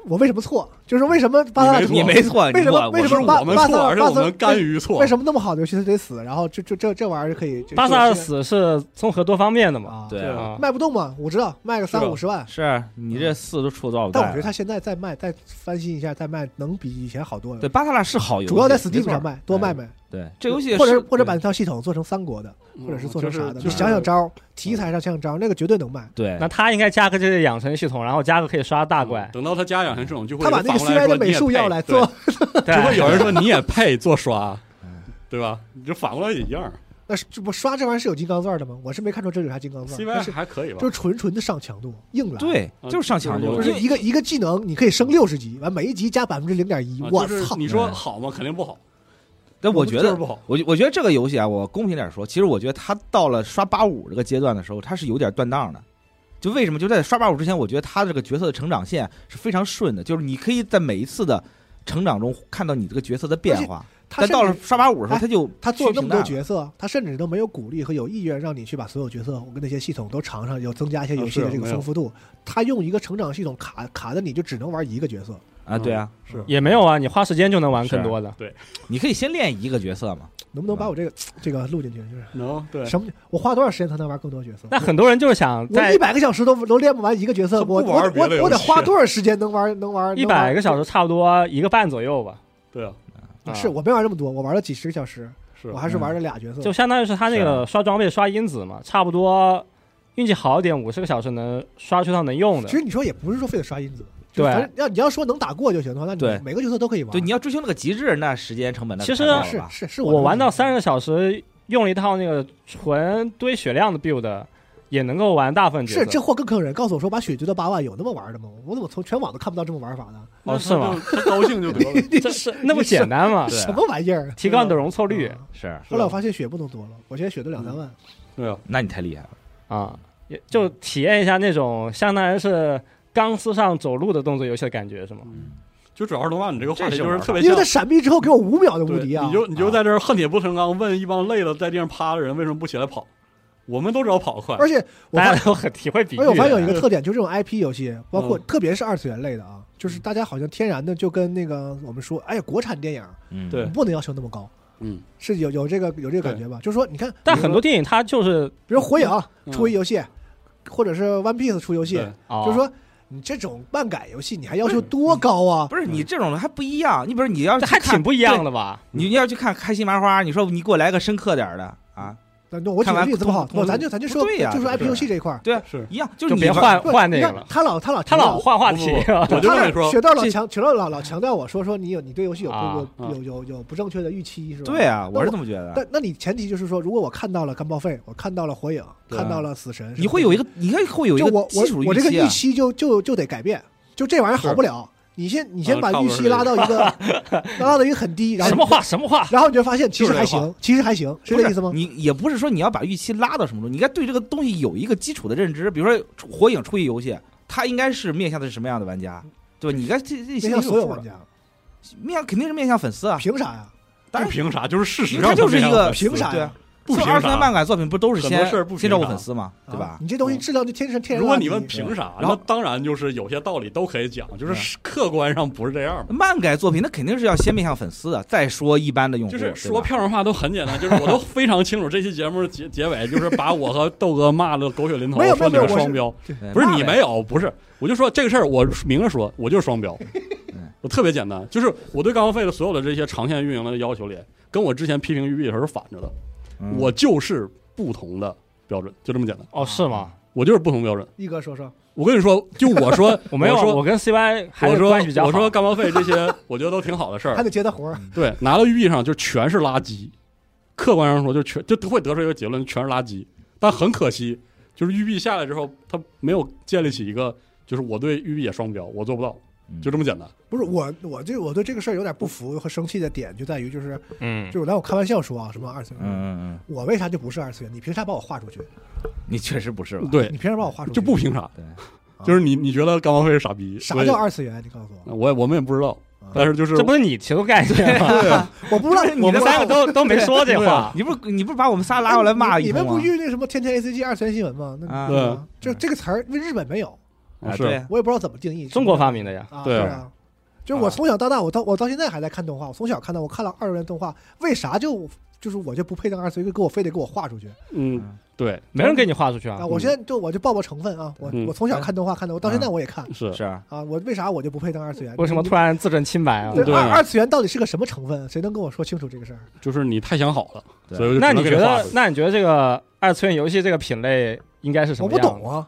我为什么错？就是为什么巴萨你你没错，为什么为什么我们错，巴萨巴萨而且我们甘于错。为什么那么好的游戏他得死？然后这这这这玩意儿可以巴萨尔死是综合多方面的嘛？啊，对卖不动嘛，我知道卖个三五十万，是你这四都出了多少代了？但我觉得他现在再卖再翻新一下再卖，能比以前好多了。对巴萨拉是好游戏，主要在 Steam 上卖，多卖卖，对这游戏或者或者把那套系统做成三国的，或者是做成啥的，你就想想招，题材上想想招，那个绝对能卖。对那他应该加个这个养成系统，然后加个可以刷大怪。等到他加养成这种，就会他把那来 CY 说的美术要来做，就对，会有人说 *laughs* 你也配做刷，对吧？你就反过来也一样。那这不刷这玩意儿是有金刚钻的吗？我是没看出这里有啥金刚钻，但 CY 是还可以吧就？是纯纯的上强度，硬来。，对，啊就是上强度，就就是一个一个技能你可以升六十级，完每一级加百分之零点一啊，我操！你说嗯好吗？肯定不好。但我觉得不好。我我觉得这个游戏啊，我公平点说，其实我觉得它到了刷八五这个阶段的时候，它是有点断档的。就为什么？就在刷八五之前，我觉得他这个角色的成长线是非常顺的，就是你可以在每一次的成长中看到你这个角色的变化。但到了刷八五的时候，哎他就他做了那么多角色，他甚至都没有鼓励和有意愿让你去把所有角色我跟那些系统都尝尝，有增加一些游戏的这个丰富度。他用一个成长系统卡卡的你就只能玩一个角色，啊，对啊，是也没有啊，你花时间就能玩更多的。对你可以先练一个角色嘛。能不能把我这个 *tsk* 这个录进去？就是能对，什么？我花多少时间才能玩更多角色？那很多人就是想我在一百个小时都都练不完一个角色，我我我我得花多少时间能玩能玩一百个小时，差不多一个半左右吧。对啊，是我没玩这么多，我玩了几十个小时，是我还是玩了俩角色。就相当于是他那个刷装备、刷因子嘛，差不多运气好一点，五十个小时能刷出套能用的其。实你说也不是说非得刷因子，就是对反正要你要说能打过就行的话，那对你每个角色都可以玩。对，你要追求那个极致，那时间成本那其实是太高了吧是是我玩到三三十个小时，用了一套那个纯堆血量的 build，也能够玩大部分角色。是这货更坑人，告诉我说把血堆到八万有那么玩的吗？我怎么从全网都看不到这么玩法呢？哦是吗？他高兴就得了。*laughs* 这是那不简单吗？什么玩意儿？提高你的容错率嗯是，后来我发现血不能多了，我现在血都两三万。对啊，那你太厉害了。啊，也就体验一下那种相当于是钢丝上走路的动作游戏的感觉，是吗？就主要是龙马，你这个话题就是这是玩法因为他。闪避之后给我五秒的无，敌啊！你就你就啊在这儿恨铁不成钢，问一帮累了在地上趴的人为什么不起来跑？我们都知道跑得快，而且我发 *laughs* 大家都很体会比喻而且我发现有。一个特点，就这种 IP 游戏，包括嗯特别是二次元类的啊，就是大家好像天然的就跟那个我们说，哎呀，国产电影嗯，对不能要求那么高，嗯，是有有这个有这个感觉吧？就是说，你看，但很多电影它就是比如火影嗯出一游戏，或者是 One Piece 出游戏，就是说你这种漫改游戏，你还要求多高啊？不是你这种的还不一样。你比如你要还去看挺不一样的吧？你要去看开心麻花，你说你给我来个深刻点的啊？那那我举个例子不好，通我咱就咱就说，对呀就说 IP 游戏这一块儿，对啊，是一样，就是你别换不你看换那个了。他老他老他老换话题我就他跟你说雪道老这强，雪道老老强调我说说你有你对游戏有啊有有有有不正确的预期是吧？对啊，我是这么觉得。但那你前提就是说，如果我看到了干报废，我看到了火影，看到了死神，你会有一个，你看会有一个我我我这个预。期就就就得改变，就这玩意儿好不了。你先你先把预期拉到一个 *laughs* 拉到一个很低，然后什么话什么话？然后你就发现其实还行，其实还行，是这意思吗？你也不是说你要把预期拉到什么你应该对这个东西有一个基础的认知。比如说《火影》出一游戏，它应该是面向的是什么样的玩家，对吧？你应该这这面向所有玩家，面向肯定是面向粉丝啊。凭啥呀？当然不凭啥？就是事实上它就是一个凭啥呀对啊，不凭所有二次元啥漫改作品不都是先事不凭先照顾粉丝嘛，对啊吧？你这东西质量就天生天然。如果你问凭啥，然后那当然就是有些道理都可以讲，就是客观上不是这样嘛。漫改作品那肯定是要先面向粉丝的，再说一般的用户。就是说漂亮话都很简单，就是我都非常清楚这期节目结结尾就是把我和豆哥骂的狗血淋头，说你没有我是是双标，不是你没有，不是，我就说这个事儿，我明着说，我就是双标嗯，我特别简单，就是我对刚刚费的所有的这些长线运营的要求里，跟我之前批评育碧的时候是反着的，嗯我就是不同的标准，就这么简单，哦，是吗？我就是不同标准。一哥说说，我跟你说，就我说，*laughs* 我没有，说我跟 CY 还是我说关系比较好。我说干报费这些，*laughs* 我觉得都挺好的事儿。还得接他活儿，对，拿到玉币上就全是垃圾。客观上说，就全就会得出一个结论，全是垃圾。但很可惜，就是玉币下来之后，他没有建立起一个，就是我对玉币也双标，我做不到，嗯就这么简单。不是我我对我对这个事儿有点不服和生气的点就在于就是嗯，就是来我开玩笑说啊，什么二次元，嗯嗯嗯，我为啥就不是二次元？你凭啥把我划出去？你确实不是吧？对你，凭啥把我划出去？就不凭啥，对，就是你你觉得干报费是傻逼，啥叫二次元？你告诉我，我我们也不知道，啊但是就是这不是你提出概念吗？*laughs* 我不知道是你们三个 *laughs* 都都没说这话。你不是你不是把我们仨拉过来骂一你？们不遇那什么天天 A C G 二次元新闻吗？那啊对就这这个词儿，因为日本没有，啊，是对，我也不知道怎么定义。中国发明的呀，啊，对啊是啊，就是我从小到大，我到我到现在还在看动画。我从小看到，我看了二次元动画，为啥就就是我就不配当二次元，给我非得给我画出去嗯，对，没人给你画出去啊？啊。我现在就我就报报成分啊，我嗯我从小看动画看的，我到现在我也看是是啊，啊，我为啥我就不配当二次元？为什么突然自证清白啊？对对二二次元到底是个什么成分？谁能跟我说清楚这个事儿？就是你太想好了，对所以那你觉得那你觉得这个二次元游戏这个品类应该是什么我？不懂啊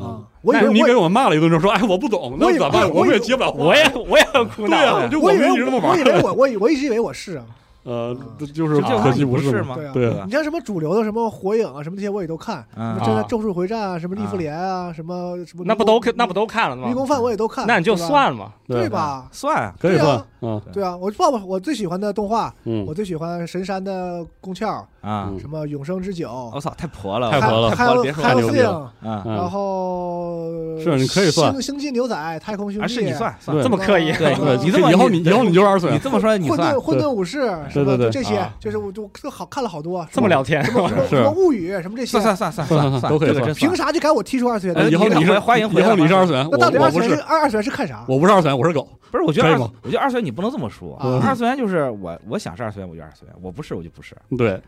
啊！我以为你给我骂了一顿之后说，哎，我不懂，那咋办？我们也接不了话。我也我也很苦恼。对啊，就我以为一直这么玩我以为我我我一直以为我是啊，呃，这就是就可惜不是吗？对啊你？像什么主流的什么火影啊，什么这些我也都看，什嗯么真的啊咒术回战啊，什么利弗莲啊，什么什么那不都那不都看了吗？迷宫饭我也都看，那你就算了嘛。对吧？算啊，可以算对啊，嗯。对啊，我抱抱我最喜欢的动画，嗯。我最喜欢神山的宫壳，啊。嗯！什么永生之酒，我操，太婆了，太婆了还有太婆了，别说还有太牛逼 Thing，了啊嗯。然后是你可以算。星星际牛仔、太空兄弟，啊！是你算算。对这么刻意，对对你这么以后你以后你就是二次元，你这么说你算。混沌混沌武士，什么对对这些啊，就是我就就好看了好多，这么聊天，什么物语什么这些算，算算算算都可以凭啥就该我踢出二次元？以后你是欢迎以后你是二次元，我那到底二次元是，二二次元是看啥？我不是二次元，我是狗。不是，我觉得我觉得二次元你不能这么说啊二次元就是我我想是二次元我就二次元，我不是我就不是。对，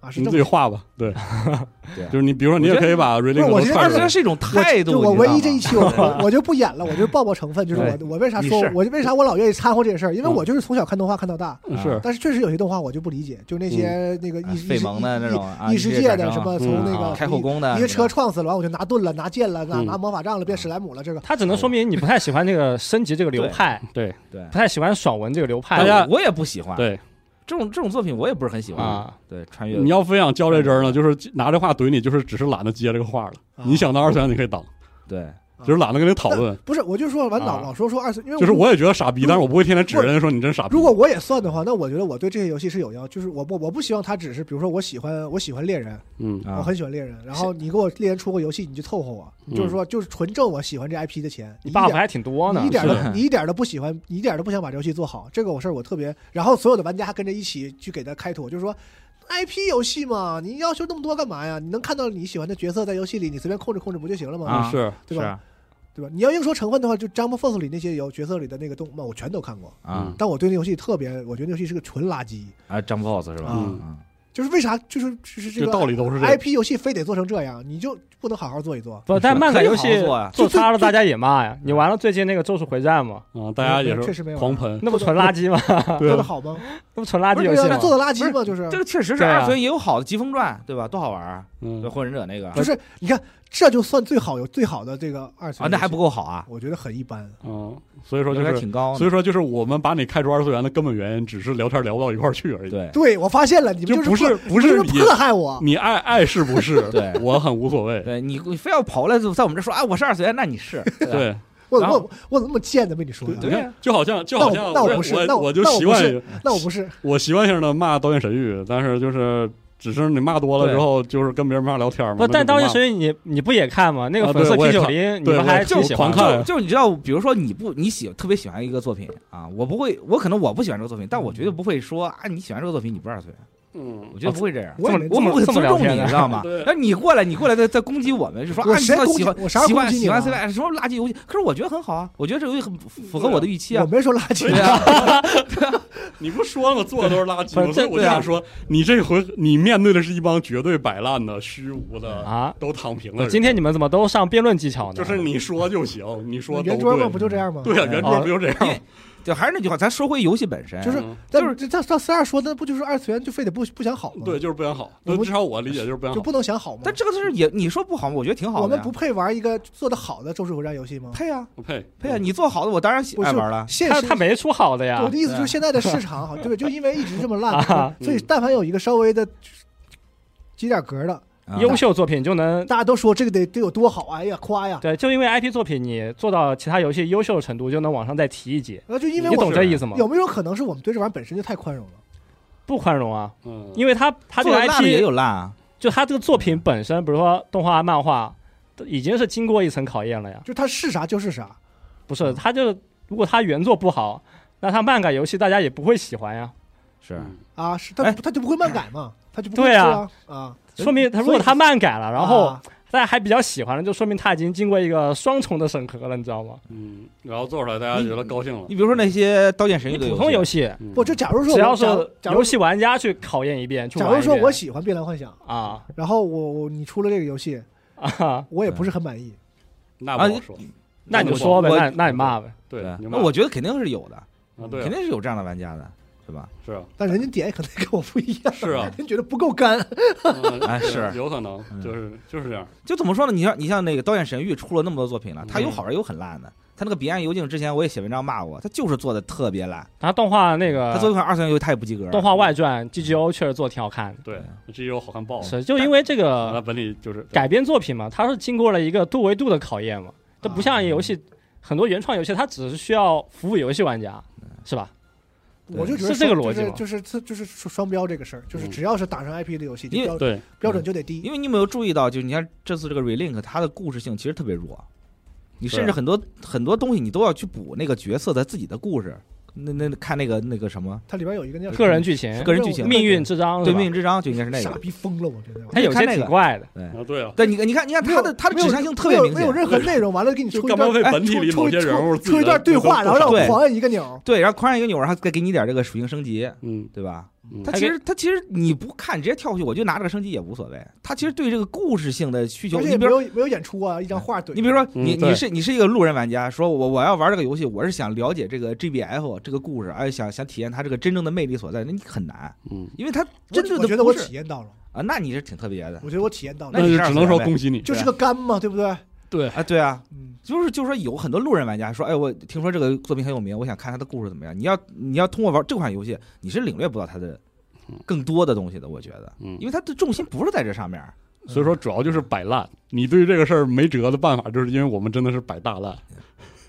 啊，是你这么自己画吧。对，对 *laughs* 就是你，比如说你也可以把瑞不是灵我觉得二次元都串出来。二次元是一种态度，我唯一这一期我我 *laughs* 我就不演了，我就爆爆成分，就是我我为啥说我为啥我老愿意掺和这些事儿？因为嗯我就是从小看动画看到大，嗯是，但是确实有些动画我就不理解，就那些那个异异费蒙的那种啊异世界的什么嗯从那啊个开后宫的一个车撞死了，完我就拿盾了，拿剑了，拿嗯拿魔法杖了，变史莱姆了，这个他只能说明你不太喜欢这个升级这个流派，对对不太喜欢爽文这个流派。大家我也不喜欢，对，这种这种作品我也不是很喜欢啊。对，穿越你要非想较这真儿呢，就是拿这话怼你，就是只是懒得接这个话了。啊你想当二次元，你可以当，对就是懒得跟你讨论。不是，我就说完老啊老说说二次，因为就是我也觉得傻逼，但是我不会天天指着人家说你真傻逼。如果我也算的话，那我觉得我对这些游戏是有要，就是我不我不希望他只是，比如说我喜欢我喜欢猎人，嗯啊我很喜欢猎人，然后你给我猎人出个游戏，你就凑合我，嗯就是说就是纯挣我喜欢这 IP 的钱，你一 buff 点还挺多呢你一。点都你一点都不喜欢，你一点都不想把这游戏做好，这个我事儿我特别，然后所有的玩家跟着一起去给他开脱，就是说。IP 游戏嘛，你要求那么多干嘛呀？你能看到你喜欢的角色在游戏里，你随便控制控制不就行了吗？啊是对吧对吧？你要硬说成分的话，就 Jump Force 里那些有角色里的那个动漫，我全都看过。啊但我对那游戏特别，我觉得那游戏是个纯垃圾。啊，Jump Force 是吧？嗯嗯就是为啥？就是就是这个道理都是这样 IP 游戏非得做成这样，你就不能好好做一做？不，但漫改游戏好好做呀做差了，大家也骂呀。你玩了最近那个《咒术回战》嘛？啊，大家也确实没有是狂喷。那不纯垃圾吗？*laughs* 做的好吗？那不纯垃圾游戏吗？做的垃圾吗？就是这个确实是二次元也有好的《疾风传》，对吧？多好玩啊！嗯对，火影忍者那个就是你看，这就算最好有最好的这个二次元，啊那还不，够好啊，我觉得很一般。嗯，所以说就还是，挺高。所以说就是我们把你开除二次元的根本原因，只是聊天聊不到一块儿去而已。，对对，我发现了，你们就是不是不是你迫害我。你爱爱是不是？*laughs* 对我很无所谓。对你你非要跑过来在我们这说啊，我是二次元，那你是 *laughs* 对我我我怎么那么贱的被你说的？你看，就好像就好像那我那我不是那我我就习惯不是那我不是，我习惯性的骂《导演神域》，但是就是只是你骂多了之后，就是跟别人骂聊天嘛。不，但当年神域你你不也看吗？那个啊粉色对我也 P 九零，你们还就喜欢的。狂看就就你知道，比如说你不你喜特别喜欢一个作品啊，我不会，我可能我不喜欢这个作品，但我绝对不会说啊你喜欢这个作品你不是二次元，嗯，我觉得不会这样。我我们会这么尊重你，你知道吗对？那你过来，你过来再再攻击我们，就说啊，你谁攻击知道喜欢我啥时候喜欢喜欢攻击你了 CY 什么垃圾游戏？可是我觉得很好啊，我觉得这个游戏很符符合我的预期啊我。没说垃圾对。啊，*laughs* 你不说了吗？做的都是垃圾吗？不是所以我就想说，你这回你面对的是一帮绝对摆烂的、虚无的、啊！都躺平了。今天你们怎么都上辩论技巧呢？就是你说就行，你说都圆桌嘛，对不就这样吗？对啊，圆桌不就这样吗？就还是那句话，咱说回游戏本身，就是嗯但是这他他四二说的不就是二次元就非得不不想好吗？对，，就是不想好。至少我理解就是不想好。就不能想好吗？但这个是也你说不好吗？我觉得挺好的。我们不配玩一个做的好的咒术回战游戏吗？配啊不配，配啊！你做好的，我当然爱玩了。现实他他没出好的呀我的。意思就是现在的市场好，*laughs* 对，就因为一直这么烂啊，所以但凡有一个稍微的及点格的，啊优秀作品就能大家都说这个得得有多好，哎呀夸呀，对，就因为 IP 作品你做到其他游戏优秀的程度，就能往上再提一级。然后就因为你我懂这意思吗？有没有可能是我们对这玩意儿本身就太宽容了？不宽容啊，嗯，因为他他这个做的烂的也有烂啊。就他这个作品本身，比如说动画、漫画，都已经是经过一层考验了呀。就它是啥就是啥，不是，他就如果他原作不好，那他漫改游戏大家也不会喜欢呀。是啊，是他哎他就不会漫改嘛，他就不会对啊啊，说明他如果他漫改了，然后啊大家还比较喜欢了，就说明他已经经过一个双重的审核了，你知道吗？嗯，然后做出来大家觉得高兴了你，比如说那些《刀剑神域普通游戏，嗯不，就假如说只要是游戏玩家去考验一遍，去假玩一遍如说我喜欢《碧蓝幻想》，啊然后我我你出了这个游戏，啊，我也不是很满意。*laughs* 那不好说，那你就说呗，那那你骂呗。对，那我觉得肯定是有的，啊，对啊肯，定是有这样的玩家的，是吧？是啊，但人家点可能跟我不一样，是啊，人觉得不够干。嗯 *laughs* 哎是有可能嗯就是就是这样，就怎么说呢？你像你像那个《刀剑神域》出了那么多作品了，他有嗯好玩有很烂的。他那个《彼岸游境》之前我也写文章骂过，他就是做的特别烂。他动画那个它作为一款二次元游戏，他也不及格。动画外传 GGO 确实做的挺好看的，对，G G O 好看爆了，是就因为这它个本里就是改编作品嘛，它是经过了一个多维度的考验嘛，这不像游戏很多原创游戏，它只是需要服务游戏玩家，是吧？我就觉得是这个逻辑吗就是就是就是双标这个事儿，就是嗯。只要是打上 IP 的游戏，因对，标准就得低。因为你有没有注意到，就是你看这次这个 Relink，它的故事性其实特别弱，你甚至很多很多东西你都要去补那个角色的自己的故事。那那看那个那个什么它里边有一个叫个人剧情、个人剧情命运之章，对命运之章就应该是那个傻个。逼疯了，我觉得。他有些挺怪的。对啊对你你看你看他的他的指向性特别明没有没有显。任何内容，完了给你就出一段干嘛为本体里出某些人物出出一段对话，然后让我狂按一个钮。对，然后狂按一个钮然后再给你点这个属性升级，嗯，对吧？嗯它其实他其实你不看直接跳过去，我就拿这个升级也无所谓。他其实对这个故事性的需求，而且也你比如没有没有演出啊，一张画怼。你比如说你你是你是一个路人玩家，说我我要玩这个游戏，我是想了解这个 GBF 这个故事，哎，想想体验它这个真正的魅力所在，那你很难，嗯，因为他真正我觉得我是体验到了，啊，那你是挺特别的我觉得我体验到了，那就只能说恭喜你，就是个肝嘛，对不对？对，啊，对啊，嗯，就是就是说有很多路人玩家说，哎，我听说这个作品很有名，我想看他的故事怎么样。你要你要通过玩这款游戏，你是领略不到他的更多的东西的，我觉得，嗯因为他的重心不是在这上面。所以说主要就是摆烂。你对于这个事儿没辙的办法，就是因为我们真的是摆大烂。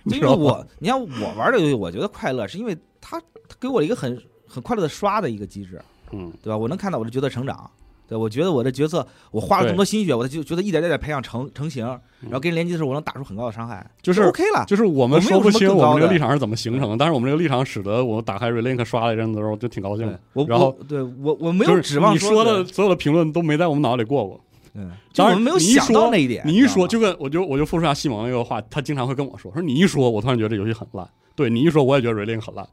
你因知道吗为我，你看我玩这个游戏，我觉得快乐是因为它它给我一个很很快乐的刷的一个机制，嗯，对吧？我能看到我的角色成长，对我觉得我的角色我花了这么多心血，我就觉得一点点点培养成成型，然后跟人联机的时候，我能打出很高的伤害，就是 OK 了。就是我们说不清我们这个立场是怎么形成的，但是我们这个立场使得我打开 Relink 刷了一阵子之后就挺高兴的。我然后我对我我没有指望你说的的，所有的评论都没在我们脑子里过过。嗯，就我们没有想到那一点。你一说，就跟我就我就复述一下西蒙那个话，他经常会跟我说，说你一说，我突然觉得这游戏很烂。对你一说，我也觉得 Relink 很烂，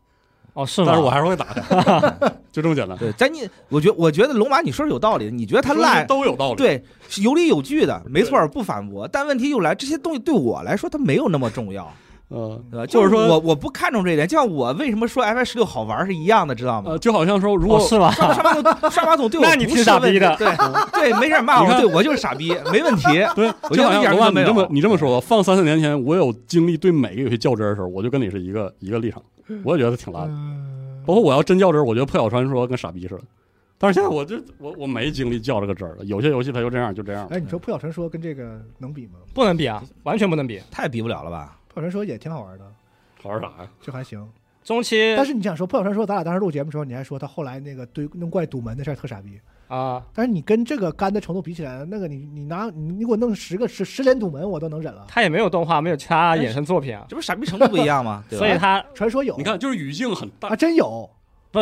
哦，是吗？但是我还是会打开，*laughs* 就这么简单。对，在你，我觉我觉得龙马你说是有道理的，你觉得它说的烂，都有道理。对，是有理有据的，没错，不反驳。但问题又来，这些东西对我来说它没有那么重要，嗯，对吧？就是说我我不看重这一点，就像我为什么说 F 十六好玩是一样的，知道吗呃，？就好像说，如果哦是吧？刷刷马桶，刷马桶对我 *laughs* 那你是问题傻逼的对 *laughs* 对，没事骂我，你看对我就是傻逼，没问题。*laughs* 对，我就好像龙马，都没有你这么你这么说，放三四年前，我有经历对每个游戏较真儿的时候，我就跟你是一个一个立场，我也觉得挺烂的。嗯包括我要真较真儿，我觉得《破晓传说》跟傻逼似的。但是现在我就我我没精力较这个真儿了，有些游戏它就这样就这样。哎，你说《破晓传说》跟这个能比吗？不能比啊，完全不能比。太比不了了吧？《破晓传说》也挺好玩的，好玩啥呀？就还行。中期但是你想说《破晓传说》，咱俩当时录节目的时候，你还说他后来那个对弄怪堵门的事儿特傻逼。啊，但是你跟这个干的程度比起来，那个你你拿你你给我弄十个十十连堵门，我都能忍了。他也没有动画，没有其他衍生作品啊，这不是傻逼程度不一样吗？*laughs* 对吧所以他传说有，你看，就是语境很大啊，，真有。不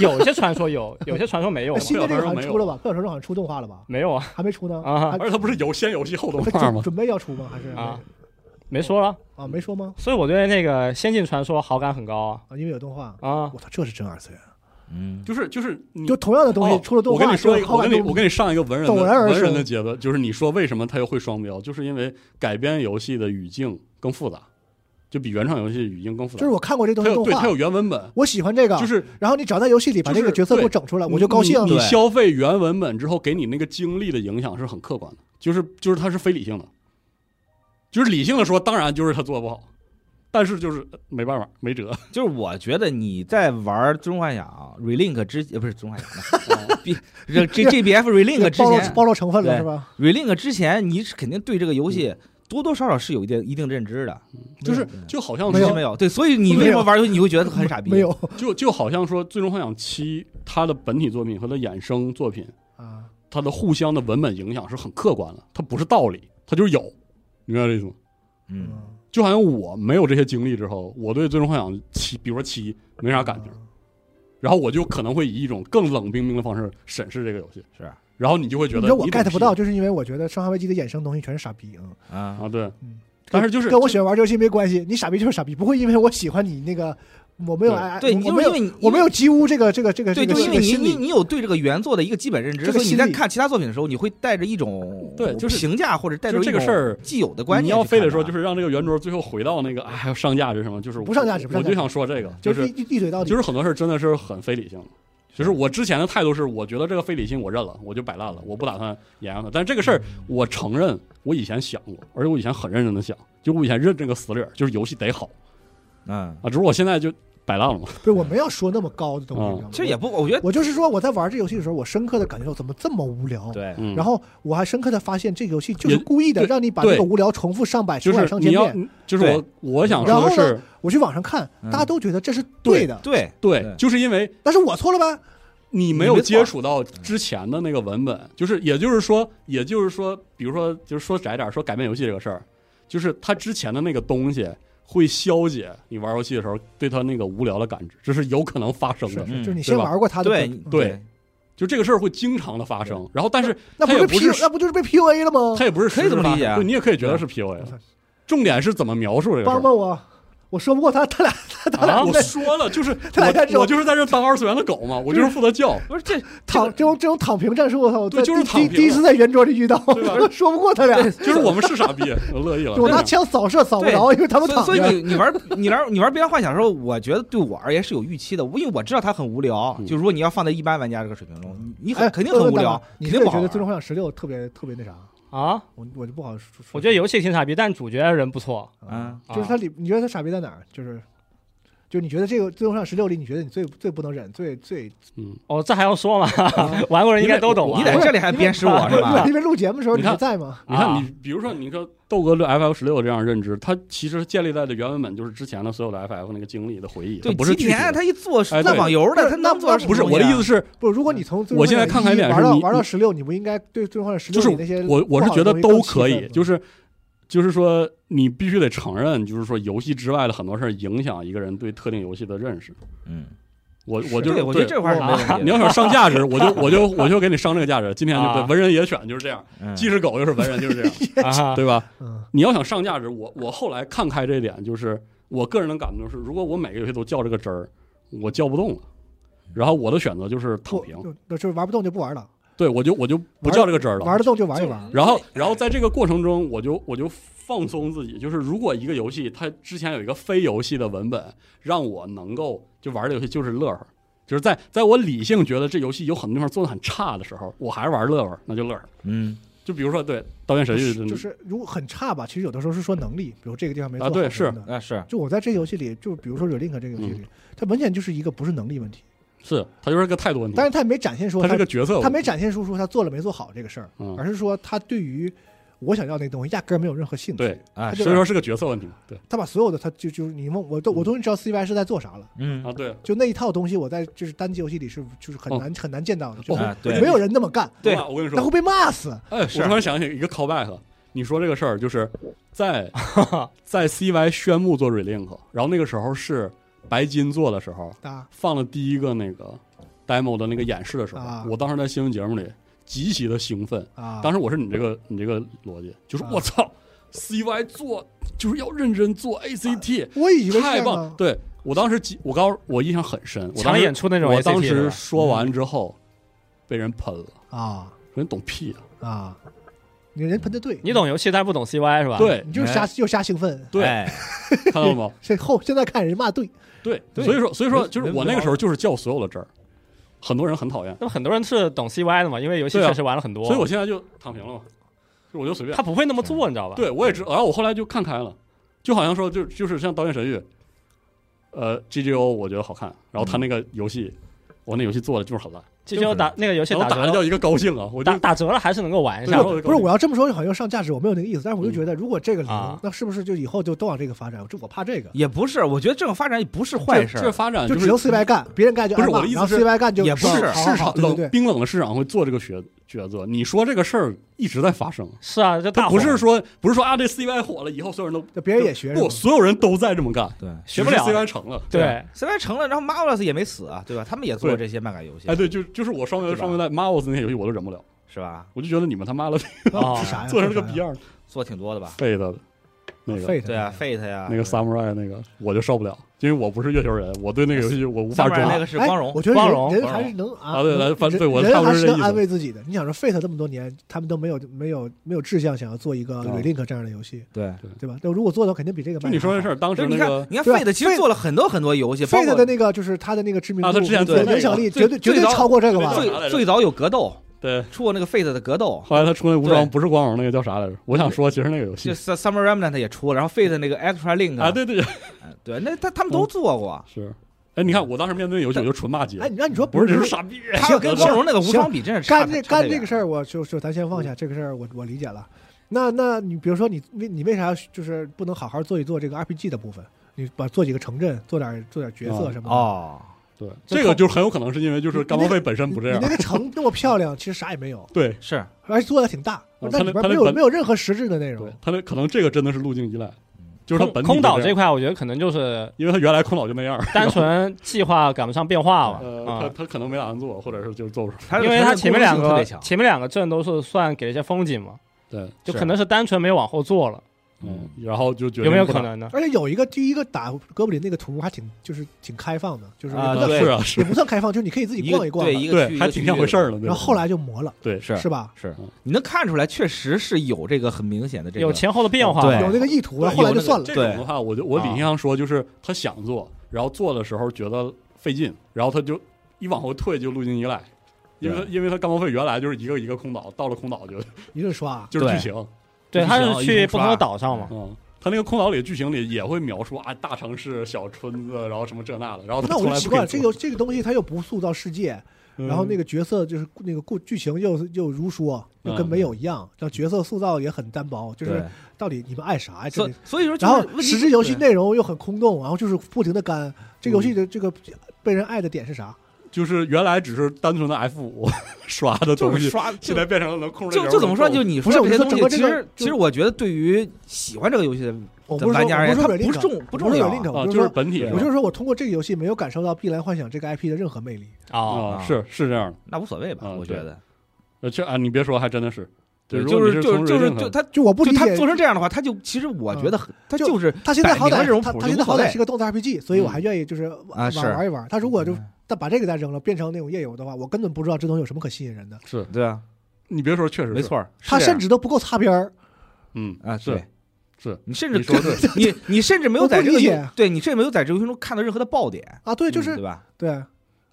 有些传说有，有些传说没有新的这个好像出了吧？破晓传说好像出动画了吧？没有啊还没出呢啊而且它不是有先游戏后动他画吗？准准备要出吗？还是啊没说了。啊没说吗？所以我对那个《仙境传说》好感很高啊啊，因为有动画。啊！我操，这是真二次元！嗯，就是就是你就同样的东西哦出了动画，我跟你说一个，我跟你我跟你上一个文人的文人的结论，就是你说为什么他又会双标，就是因为改编游戏的语境更复杂，就比原创游戏语境更复杂。就是我看过这东西动画它有对它，有原文本，我喜欢这个，就是然后你只要在游戏里把这个角色给我整出来，我就高兴。你你消费原文本之后，给你那个经历的影响是很客观的，就是就是它是非理性的，就是理性的说，当然就是他做的不好，但是就是呃没办法，没辙。就是我觉得你在玩《最终幻想》Relink 之呃不是《最终幻想》，B 这这 GBF Relink 之暴露前暴露成分了是吧？，Relink 之前你是肯定对这个游戏多多少少是有一定一定认知的，就是嗯就好像没有说，没有对，所以你为什么玩游戏你会觉得很傻逼？没有就就好像说，《最终幻想七》它的本体作品和它衍生作品，啊，它的互相的文本影响是很客观的，它不是道理，它就是有，你明白这意思吗？嗯，就好像我没有这些经历之后，我对《最终幻想七》，比如说七，没啥感觉。然后我就可能会以一种更冷冰冰的方式审视这个游戏，是。然后你就会觉得你说我 get 不到，就是因为我觉得《生化危机》的衍生东西全是傻逼啊。啊。啊，对。嗯，但是就是跟我喜欢玩游戏没关系，你傻逼就是傻逼，不会因为我喜欢你那个，我没有对爱，对，我我没有你就是因为你我没有鸡屋这个这个这个对，这个就因为你你你有对这个原作的一个基本认知，所以你在看其他作品的时候，你会带着一种对就是评价或者带着这个事儿既有的观念你要非得说就是让这个圆桌最后回到那个哎还要上价值什么，就是不上价值不上价值我就想说这个，就是一一嘴到底，就是很多事儿真的是很非理性的。就是我之前的态度是，我觉得这个非理性我认了，我就摆烂了，我不打算沿用它。但是这个事儿，我承认我以前想过，而且我以前很认真的想，就我以前认这个死理儿，就是游戏得好嗯，啊，只是我现在就摆烂了嘛。不是我没有说那么高的东西，嗯你知道吗其实也不，我觉得我就是说我在玩这游戏的时候，我深刻的感觉到怎么这么无聊。。对，嗯，然后我还深刻的发现，这个游戏就是故意的对让你把对这个无聊重复上百、就上百、上千你要遍。，就是我我想然后呢说的是，我去网上看，嗯大家都觉得这是对的，对对对，就是因为但是我错了吧？你没有接触到之前的那个文本，就是也就是说，也就是说，比如说，就是说窄点儿说改变游戏这个事儿，就是他之前的那个东西会消解你玩游戏的时候对他那个无聊的感知，这是有可能发生的。嗯就是你先玩过他的对，对就这个事儿会经常的发生，然后但是那不是那不就是被 PUA 了吗他？也不是可以这么理解你也可以觉得是 PUA 了。重点是怎么描述这个事儿。帮帮我，我说不过他，他俩他俩啊！我在说了，就是他俩在我我就是在这当二次元的狗嘛，我就是负责叫。不是这 *laughs* 躺这种这种躺平战术，我操！我对就是躺平第一次在圆桌里遇到，对吧 *laughs* 说不过他俩，就是我们是傻逼，*laughs* 我乐意了。我拿枪扫射扫不着，因为他们所以躺着。所以你你玩你玩你玩《边缘幻想》的时候，我觉得对我而言是有预期的，因为我知道它很无聊。嗯就如果你要放在一般玩家这个水平中，你你很哎肯定很无聊，你是不是觉得《肯定不好玩最终幻想十六》特别特别那啥？啊，我我就不好说。我觉得游戏挺傻逼，但主角人不错。嗯，就是他里，你觉得他傻逼在哪儿？就是，就你觉得这个《最终上十六》里，你觉得你最最不能忍、最最嗯，哦，这还用说吗？*laughs* 玩过人应该都懂啊。你在这里还鞭尸我是吧？因为录节目的时候你还在吗？你看啊你，比如说你说豆哥对 FF 十六这样认知，它其实建立在的原文本就是之前的所有的 FF 那个经历的回忆，对，不是具体吉田的。他一做哎对烂网游的，他那不是什么东西啊我的意思是，不，如果你从最我现在看看一点玩到是你玩到十六，你不应该对《最终幻想十就六》那些我我是觉得都可以，就是就是说你必须得承认，就是说游戏之外的很多事儿影响一个人对特定游戏的认识。嗯，我我就对，我觉得这块儿是没问题的。你要想上价值，我就 *laughs* 我就我就给你上这个价值。今天就文人野犬就是这样，嗯既是狗又是文人就是这样，*laughs* 啊，对吧？嗯，你要想上价值，我我后来看开这一点，就是我个人的感觉是，如果我每个游戏都较这个真儿，我较不动了。然后我的选择就是躺平，就就是玩不动就不玩了，对我就我就不较这个真儿了。玩得动就玩一玩。然后然后在这个过程中，我就我就放松自己，就是如果一个游戏它之前有一个非游戏的文本，让我能够就玩这游戏就是乐呵。就是在在我理性觉得这游戏有很多地方做的很差的时候，我还是玩乐呵，那就乐呵。嗯，就比如说对《刀剑神域》真的就是如果很差吧，其实有的时候是说能力，比如这个地方没做好啊对什么的。啊是，就我在这个游戏里，就比如说《Relink》这个游戏里，它明显就是一个不是能力问题，是他就是个态度问题，但是他也没展现出他它是个角色，他没展现出说他做了没做好这个事儿，嗯而是说他对于我想要那东西压根儿没有任何兴趣。对，哎所以说是个角色问题。对他把所有的他就就是你问我都我终于知道 CY 是在做啥了，嗯啊，对，就那一套东西我在就是单机游戏里是就是很难、很难见到的，就是啊对没有人那么干，对我跟你说那会，被骂死。哎，我突然想起一个 callback，你说这个事儿就是在 *laughs* 在 CY 宣布做 Relink，然后那个时候是白金做的时候，啊，放了第一个那个 demo 的那个演示的时候，啊。我当时在新闻节目里极其的兴奋。啊，当时我是你这个你这个逻辑，就是啊。我操，CY 做就是要认真做 ACT，、我以为太棒！对我当时我刚我印象很深，我当时演出那种我当时说完之后，被人喷了，啊。说你懂屁啊！啊，你人喷的对，你懂游戏，但不懂 CY 是吧？，对。你就是瞎就瞎兴奋。对，哎。*laughs* 看到了吗？这 *laughs* 后现在看人骂对，对，对。所以说所以说就是我那个时候就是叫所有的真儿，很多人很讨厌，那么很多人是懂 CY 的嘛，因为游戏确实玩了很多，所以我现在就躺平了嘛，就我就随便他。不会那么做，你知道吧？对我也知，然后我后来就看开了，就好像说就就是像《刀剑神域》，呃，GGO 我觉得好看，然后他那个游戏，我那游戏做的就是很烂，这就打那个游戏打折叫一个高兴啊，我就打打折了还是能够玩一下不是我要这么说好像又上价值，我没有那个意思，但是我就嗯觉得如果这个零啊，那是不是就以后就都往这个发展？这我怕这个，也不是，我觉得这种发展也不是坏事这这发展就是只能 CY 干，别人干就不是我的意思是 CY 干就也不是市场冷冰冷的市场会做这个决角色。你说这个事儿一直在发生，是啊，这大他不是说不是说啊这 CY 火了以后所有人都那别人也学不，所有人都在这么干，对学不了 CY 成了。对，，CY 成了，然后 Marvelous 也没死啊，对吧？他们也做对这些漫改游戏，哎，对，就就是我双是吧元双元代 Marvels 那些游戏我都忍不了，是吧？我就觉得你们他妈的啊是啥？做成这个逼样做挺多的吧？，Fate 的那个 Fate 对啊，Fate 呀，那个 Samurai 那个我就受不了，因为我不是月球人，我对那个游戏我无法中那个是哎光荣我觉得光荣人人还是能啊啊对反对我人还是能安慰自己的。你想说 Fate 这么多年，他们都没有没有没有志向想要做一个啊 Relink 这样的游戏，对。对吧？那如果做的话，肯定比这个就你说这事儿，当就是你看时那个，你看 Fate 其实做了很多很多游戏，包 Fate 的那个就是他的那个知名度、啊他之前做那个影响力绝对绝对超过这个吧？最最早有格斗，对，出过那个 Fate 的格斗，后来他出那无双不是光荣那个叫啥来着？我想说，其实那个游戏。就 Summer Remnant 也出了，然后 Fate 那个 Extra Link 啊，对对对，哎 *laughs* 对，那他他们都做过，是。哎，你看我当时面对游戏我就纯骂街，哎，你让你说不是这是是傻逼，他跟光荣那个无双比真是差干这干这个事儿，我就就咱先放下这个事儿，我我理解了。那那你比如说你为你为啥就是不能好好做一做这个 RPG 的部分？你把做几个城镇，做点做点角色什么的。哦，对，这个就很有可能是因为就是干报废本身不这样你，那个城那么漂亮，其实啥也没有，*laughs* 对是而且做的挺大，嗯那里边没有没有任何实质的内容对。，他那可能这个真的是路径依赖，就是它空本空岛这块，我觉得可能就是因为他原来空岛就那样，单纯计划赶不上变化嘛。呃，他啊，他可能没打算做，或者是就是做不出来，因为它前面两个特别强，前面两个镇都是算给了一些风景嘛，对，就可能是单纯没往后做了，嗯，然后就觉得有没有？可能呢？而且有一个第一个打哥布林那个图还挺就是挺开放的，就是啊也不算对是啊是也，不算开放，就是你可以自己逛一逛。对一个对，还挺像回事。儿的。然后后来就磨了，对是是吧？是嗯你能看出来，确实是有这个很明显的这个有前后的变化对，有那个意图，对后来就算了。这种的话，我就我理性上说，就是他想做，然后做的时候觉得费劲，然后他就一往后退就路径依赖，因为因为他干报废原来就是一个一个空岛，到了空岛就一顿刷，就是剧情，对，他是去不同的岛上嘛，嗯，他那个空岛里的剧情里也会描述啊大城市、小村子，然后什么这那的，然后他那我从就奇怪这个这个东西他又不塑造世界，嗯然后那个角色就是那个故剧情又又如说，又跟没有一样，然后角色塑造也很单薄，就是，到底你们爱啥呀？这里所以所以说就然后实质游戏内容又很空洞，然后就是不停的干。这个游戏的这个被人爱的点是啥？就是原来只是单纯的 F 五 *laughs* 刷的东西，就是刷，现在变成了能控制就就怎么说？就你不是说这些东西，其实其实我觉得对于喜欢这个游戏的我不是说玩家而言，它我不是说不重不重要啊，就是本体我就是说我通过这个游戏没有感受到《碧蓝幻想》这个 IP 的任何魅力。啊，啊，是是这样的。那无所谓吧我觉得。呃，这啊，你别说，还真的是，如果就是就是就是就他就我不理解，做成这样的话，他就其实我觉得很他就就是他现在好歹这种他他现在好歹是个动作 RPG，所以我还愿意就是玩啊是玩一玩。他如果就嗯他把这个再扔了，变成那种夜游的话，我根本不知道这东西有什么可吸引人的。是对啊，你别说，确实没，错儿，他甚至都不够擦边儿。嗯啊，是对，是，你甚至你你你甚至没有在这个对你甚至没有在这个游戏中看到任何的爆点，啊，对，就是嗯对吧？对，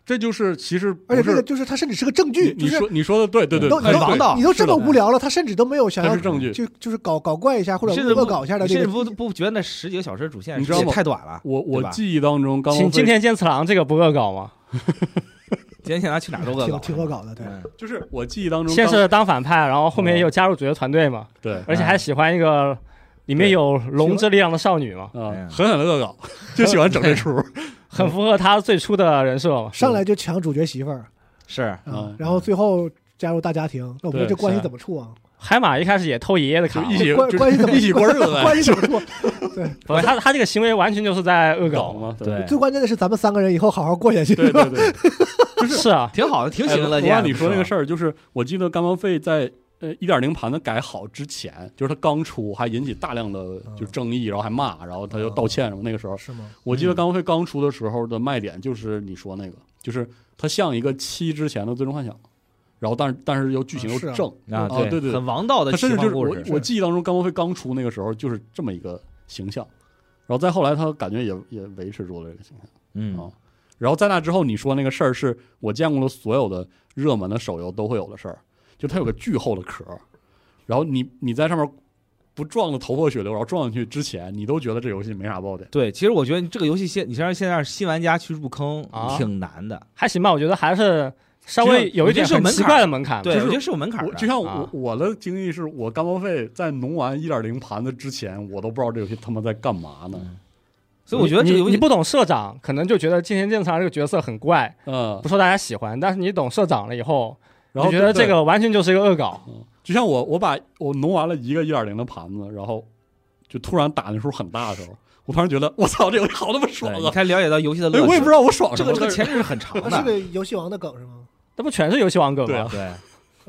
这就是其实不而且这个就是他甚至是个证据，你你说你说的对对对，都对很王道你都这么无聊了，他甚至都没有想要是证据。就就是搞搞怪一下或者甚至恶搞一下的你甚至不不觉得那十几个小时的主线你知道吗太短了？我我记忆当中，刚今天剑次郎这个不恶搞吗？*laughs* 今天现在去哪儿都恶搞，挺恶搞的，对。嗯就是我记忆当中先是当反派，然后后面又加入主角团队嘛，对而且还喜欢一个里面有龙之力量的少女嘛，狠狠的恶搞，*laughs* 就喜欢整这出。*laughs* 很符合他最初的人设嘛。上来就抢主角媳妇儿是啊嗯，然后最后加入大家庭，那我们这关系怎么处啊？海马一开始也偷爷爷的卡，一起 *laughs* 关关系怎么 *laughs* 一起过日子，关系怎么处？*laughs* 不是他他这个行为完全就是在恶搞嘛。对最关键的是咱们三个人以后好好过下去。对对对。是啊，挺好的，挺哎行的。我让你说那个，事儿，就是我记得甘王费在呃一点零盘子改好之前，就是他刚出，还引起大量的就争议，然后还骂，然后他就道歉什么。那个时候，是吗？我记得干报废刚出的时候的卖点就是你说那个，就是它像一个七之前的最终幻想，然后但是但是又剧情又啊啊正，啊，哦对对很王道的奇他甚至就是我我记忆当中干报废刚出那个时候就是这么一个形象，然后再后来他感觉也也维持住了这个形象。嗯啊然后在那之后，你说那个事儿是我见过的所有的热门的手游都会有的事儿，就它有个巨厚的壳儿，然后你你在上面不撞的头破血流，然后撞上去之前，你都觉得这游戏没啥爆点。对，其实我觉得这个游戏现你像现在让新玩家去入坑啊挺难的，还行吧，我觉得还是稍微有一点很奇怪的门槛。对，就是我觉得是有门槛的。就像我、啊我的经历是我干报废在弄完一点零盘子之前，我都不知道这游戏他妈在干嘛呢。所以我觉得这个游戏你你不懂社长，可能就觉得金田健次郎这个角色很怪，嗯不，受大家喜欢。但是你懂社长了以后，然后觉得这个完全就是一个恶搞。就像我我把我弄完了一个一点零的盘子，然后就突然打那数很大的时候，我突然觉得我操，这游戏好他妈爽啊！才了解到游戏的乐哎，趣。我也不知道我爽什么，这个这个但是前置是很长的 *laughs* 是。个游戏王的梗是吗？那不全是游戏王梗吗？对，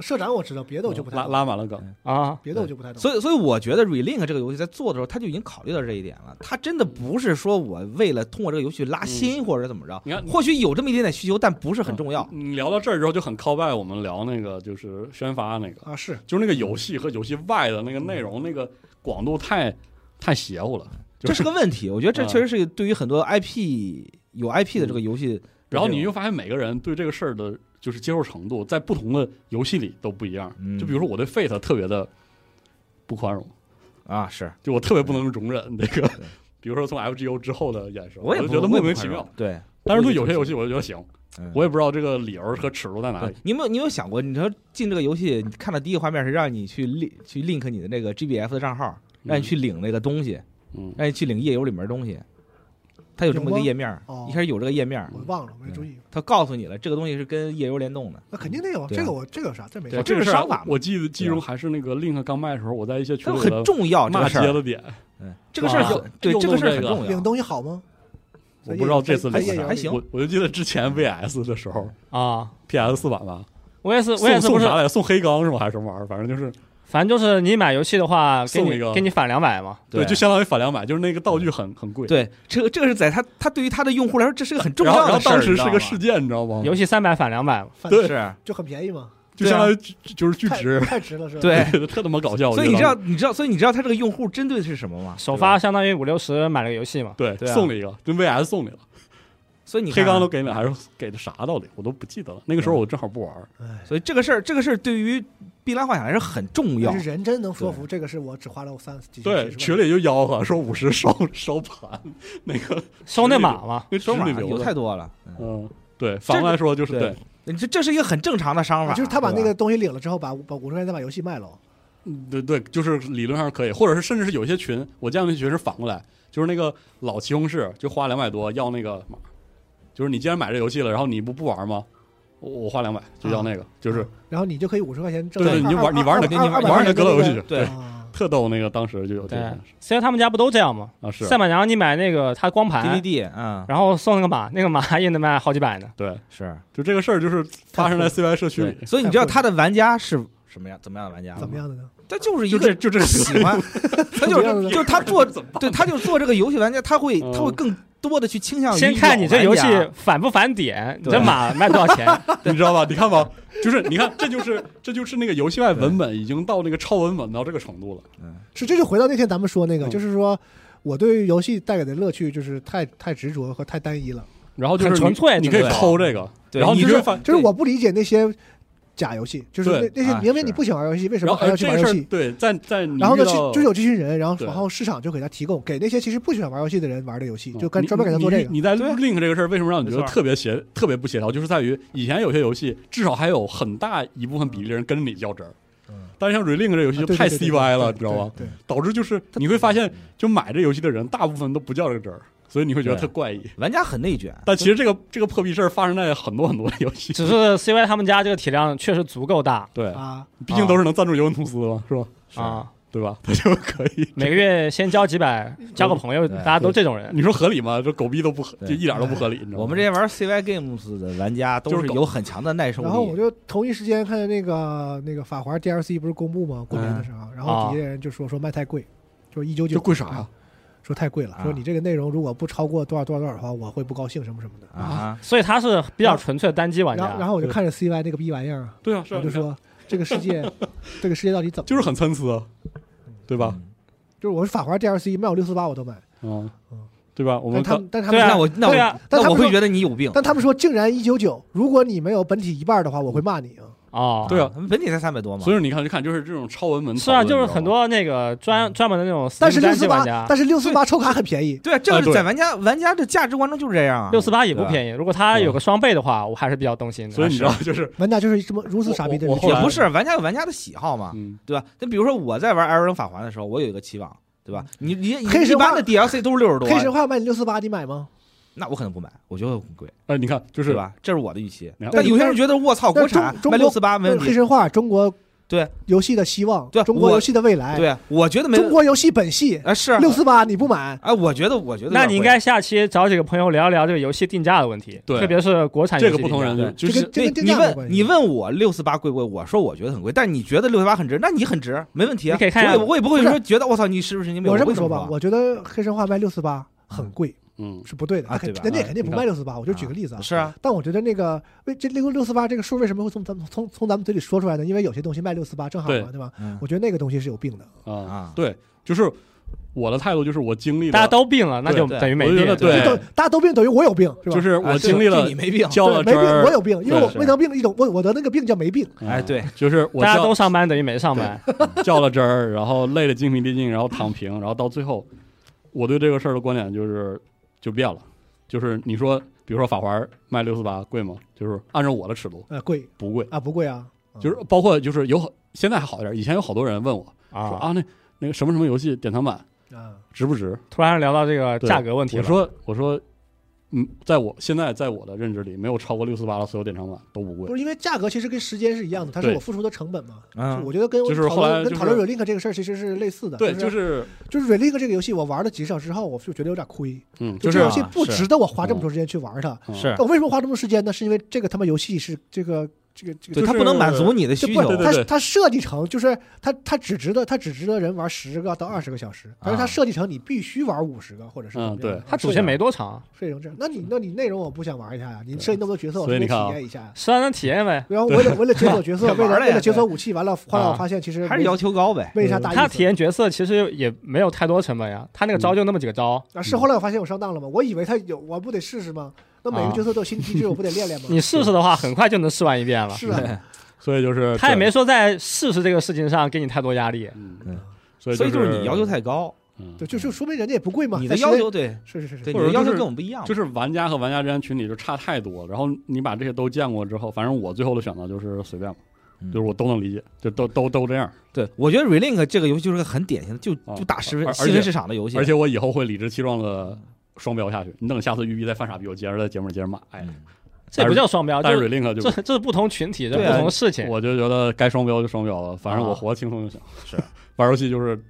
社长我知道，别的我就不太拉懂，拉满了梗。啊，别的我就不太懂。所以所以我觉得 Relink 这个游戏在做的时候，他就已经考虑到这一点了。他真的不是说我为了通过这个游戏拉新或者怎么着，你看，或许有这么一点点需求，但不是很重要。你聊到这儿之后，就很 call back 我们聊那个就是宣发那个，啊，是就是那个游戏和游戏外的那个内容，那个广度太太邪乎了。就这是个问题，我觉得这嗯确实是对于很多 IP 有 IP 的这个游戏，然后你又发现每个人对这个事儿的，就是接受程度，在不同的游戏里都不一样。嗯就比如说我对 Fate 特别的不宽容，啊，是就我特别不能容忍这个，比如说从 FGO 之后的衍生，我也觉得莫名其妙。对，但是对有些游戏，我就觉得行，嗯我也不知道这个理由和尺度在哪里。对你有没有你有想过，你说进这个游戏，你看到第一个画面是让你去 link 去 link 你的那个 GBF 的账号，让你去领那个东西，嗯，让你去领页游里面的东西，它有这么一个页面，哦一开始有这个页面，我忘了，没注意。它告诉你了，这个东西是跟页游联动的。那肯定得有，这个我这个有啥？这没这个是商法我记得记忆中还是那个 Link 刚卖的时候，我在一些群里很重要，这骂个事儿，街的点，嗯，这个事儿对，又这个事儿很重要。领东西好吗？我不知道这次领还行我我就记得之前 VS 的时候啊，，PS 四版吧，我也是，我送也是不是送啥，来着？送黑钢是吗？还是什么玩意儿？反正就是反正就是你买游戏的话，给送一个你给你返两百嘛。对，就相当于返两百，就是那个道具很很贵。对，这个这个是在他他对于他的用户来说，这是个很重然后然后要的事儿。当时是个事件，你知道吗？游戏三百返两百对是，就很便宜嘛，就相当于就是巨值，太值了是吧？对 *laughs* 特他妈搞笑。所以你知道你知道所以你知道他这个用户针对的是什么吗？首发相当于五六十买了个游戏嘛。对送了一个，跟 VS 送你了，所以你黑钢都给你了，还是给的啥？道理？我都不记得了。那个时候我正好不玩所以这个事儿这个事儿对于碧蓝幻想来说很重要。是人真能说服这个是我只花了我三几对，几十万群里就吆喝说五十烧烧盘，那 *laughs* 个烧那马嘛，那收码有群里留的。太多了，嗯。嗯，对，反过来说就是对。这这是一个很正常的商法，啊就是他把那个东西领了之后，把把五十块钱再把游戏卖了。嗯对对，就是理论上可以，或者是甚至是有些群，我见过那群是反过来，就是那个老西红柿就花两百多要那个码，就是你既然买这游戏了，然后你不不玩吗？我我花两百就要那个，就是然后你就可以五十块钱挣对对，你就玩你玩你的你玩你的格斗游戏去，对。啊，特逗那个当时就有这个。虽然他们家不都这样吗？啊是。赛马娘你买那个它光盘，DVD，嗯，然后送那个马，那个马也能卖好几百呢。对，是。就这个事儿就是发生在 CY 社区里，，所以你知道他的玩家是什么样怎么样的玩家吗？怎么样的呢？他就是一就这个就这喜欢，*laughs* 他就是就是他做，对，他就做这个游戏玩家，他会嗯。他会更多的去倾向于先看你这游戏返不返点，你这马卖多少钱？*laughs* 你知道吧？你看吧，*laughs* 就是你看，这就是这就是那个游戏外文本已经到那个超文本到这个程度了。是，这就回到那天咱们说那个，嗯。就是说我对游戏带给的乐趣就是太太执着和太单一了，然后就是纯粹你你可以对抠这个，然后你你就是，就是我不理解那些假游戏，就是那那些明明你不喜欢玩游戏，为什么还要去玩游戏？对，在在然后呢，遇到去就有这群人，然后然后市场就给他提供给那些其实不喜欢玩游戏的人玩的游戏，嗯就跟专门给他做这个。你你在 Link 这个事儿为什么让你觉得特别协特别不协调？就是在于以前有些游戏至少还有很大一部分比例的人跟着你较真儿，但是像 Relink 这游戏啊就太 CY 了，你知道吗？对，对导致就是你会发现，就买这游戏的人大部分都不较这个真儿，所以你会觉得特怪异。玩家很内卷，但其实这个这个破逼事儿发生在很多很多的游戏，只是 CY 他们家这个体量确实足够大对，啊，毕竟都是能赞助尤文图斯嘛，是吧？啊，对吧？他就可以。每个月先交几百，交个朋友，大家都这种人。你说合理吗？这狗逼都不合，对就一点都不合理。你知道吗？我们这些玩 CY Games 的玩家都是有很强的耐受力。然后我就同一时间看见那个那个法华 DLC 不是公布吗？过年的时候，然后底下人就说说卖太贵，就一九九这贵啥呀？说太贵了，啊说你这个内容如果不超过多少多少多少的话，我会不高兴什么什么的。啊，所以他是比较纯粹的单机玩然后然。后我就看着 CY 那个逼玩意儿啊，对啊，是啊我就说这个世界，*laughs* 这个世界到底怎么？就是很参差，啊对吧？嗯就是我是法华 DLC 卖我六四八我都买，嗯嗯，对吧？我们但他们但他对啊们那我那我但我会觉得你有病。但他们说竟然一九九，如果你没有本体一半的话，我会骂你啊。哦，对啊他们本体才三百多嘛，所以你看，就看就是这种超文本是啊，就是很多那个专专门的那种但是六四八但是六四八抽卡很便宜，对啊，这个是在玩家玩家的价值观中就是这样啊。六四八也不便宜。如果他有个双倍的话，我还是比较动心的。所以你知道，就是玩家就是这么如此傻逼的也不是玩家有玩家的喜好嘛，嗯，对吧？那比如说我在玩《艾尔登法环》的时候，我有一个期望，对吧？你你你黑神话一般的 DLC 都是六十多，黑神话卖你六四八，你买吗？那我可能不买，我觉得很贵，哎，你看，就是是？吧？这是我的预期。但有些人觉得我操，国产卖六四八没问题。黑神话，中国对游戏的希望，对中国游戏的未来，对，我觉得没中国游戏本系啊是六四八你不买，哎，我觉得我觉得那你应该下期找几个朋友聊一聊这个游戏定价的问题，对特别是国产游戏这个不同人就就是这跟这跟定贵你问你问我六四八贵不贵？我说我觉得很贵，但你觉得六四八很值，那你很值，没问题啊。你可以看我也我也不会说觉得我操你是不是你没有我这么说吧，我觉得黑神话卖六四八很贵嗯，是不对的，他肯啊对人家肯定不卖六四八。我就举个例子啊，是啊，但我觉得那个为这六六四八这个数为什么会从咱们从从咱们嘴里说出来呢？因为有些东西卖六四八正好嘛，对吧？嗯我觉得那个东西是有病的。啊啊，对，就是我的态度就是我经历了，大家都病了，那就等于没病。对大家都病等于我有病，是吧？就是我啊经历了就你没病，交了对没病，汁儿，我有病，因为我没得病一种，我我得那个病叫没病。嗯哎对，就是我大家都上班等于没上班，较了真儿，然后累得精疲力尽，然后躺平，然后到最后，我对这个事儿的观点就是就变了，就是你说，比如说法环卖六四八贵吗？就是按照我的尺度呃，贵不贵，啊，不贵啊，就是包括就是有好现在还好一点，以前有好多人问我说啊。啊那那个什么什么游戏典藏版啊，值不值？突然聊到这个价格问题了，我说我说。嗯，在我现在在我的认知里，没有超过六四八的所有典藏版都不贵。不是因为价格其实跟时间是一样的，它是我付出的成本嘛。嗯我觉得跟就是讨后来就是论跟讨论 Relink 这个事儿其实是类似的。对，就就是就是 Relink 这个游戏，我玩了几小时之后，我就觉得有点亏，嗯，就就是这游戏不值得我花这么多时间去玩它。嗯是那我为什么花这么多时间呢？是因为这个他妈游戏是这个这个这个对，就是它不能满足你的需求。它它设计成就是它它只值得它只值得人玩十个到二十个小时，但是它啊设计成你必须玩五十个或者是怎么样嗯对的它主线没多长，设计成这样，那你那你内容我不想玩一下呀？你设计那么多角色，我是得所以你看啊。体验一下呀。虽然能体验呗，然后为了为了解锁角色，*laughs* 为了为了解锁武器，完了后来我啊发现其实还是要求高呗。为啥大意思。它体验角色其实也没有太多成本呀，他那个招就那么几个招，啊，是后来我发现我上当了吗？我以为他有，我不得试试吗？那每个啊。角色都有新机制，我不得练练吗？*laughs* 你试试的话，很快就能试完一遍了。是啊，*laughs* 所以就是他也没说在试试这个事情上给你太多压力。嗯。嗯，所以就就是你要求太高，嗯。对，就就说明人家也不贵嘛。你的要求对。是是是。是对，你的要求跟我们不一样，就是玩家和玩家之间群体就差太多，然后你把这些都见过之后，反正我最后的选择就是随便了，嗯。就是我都能理解，就都都都这样，对，我觉得 Relink 这个游戏就是个很典型的，就啊就打细而而且分细分市场的游戏，而且我以后会理直气壮的双标下去。你等下次玉碧再犯傻逼，我接着在节目里接着骂。哎，嗯这不叫双标，但就是是 Relink 就这这是不同群体，这不同的事情。我就觉得该双标就双标了，反正我啊活得轻松就行。是 *laughs* 玩游戏就是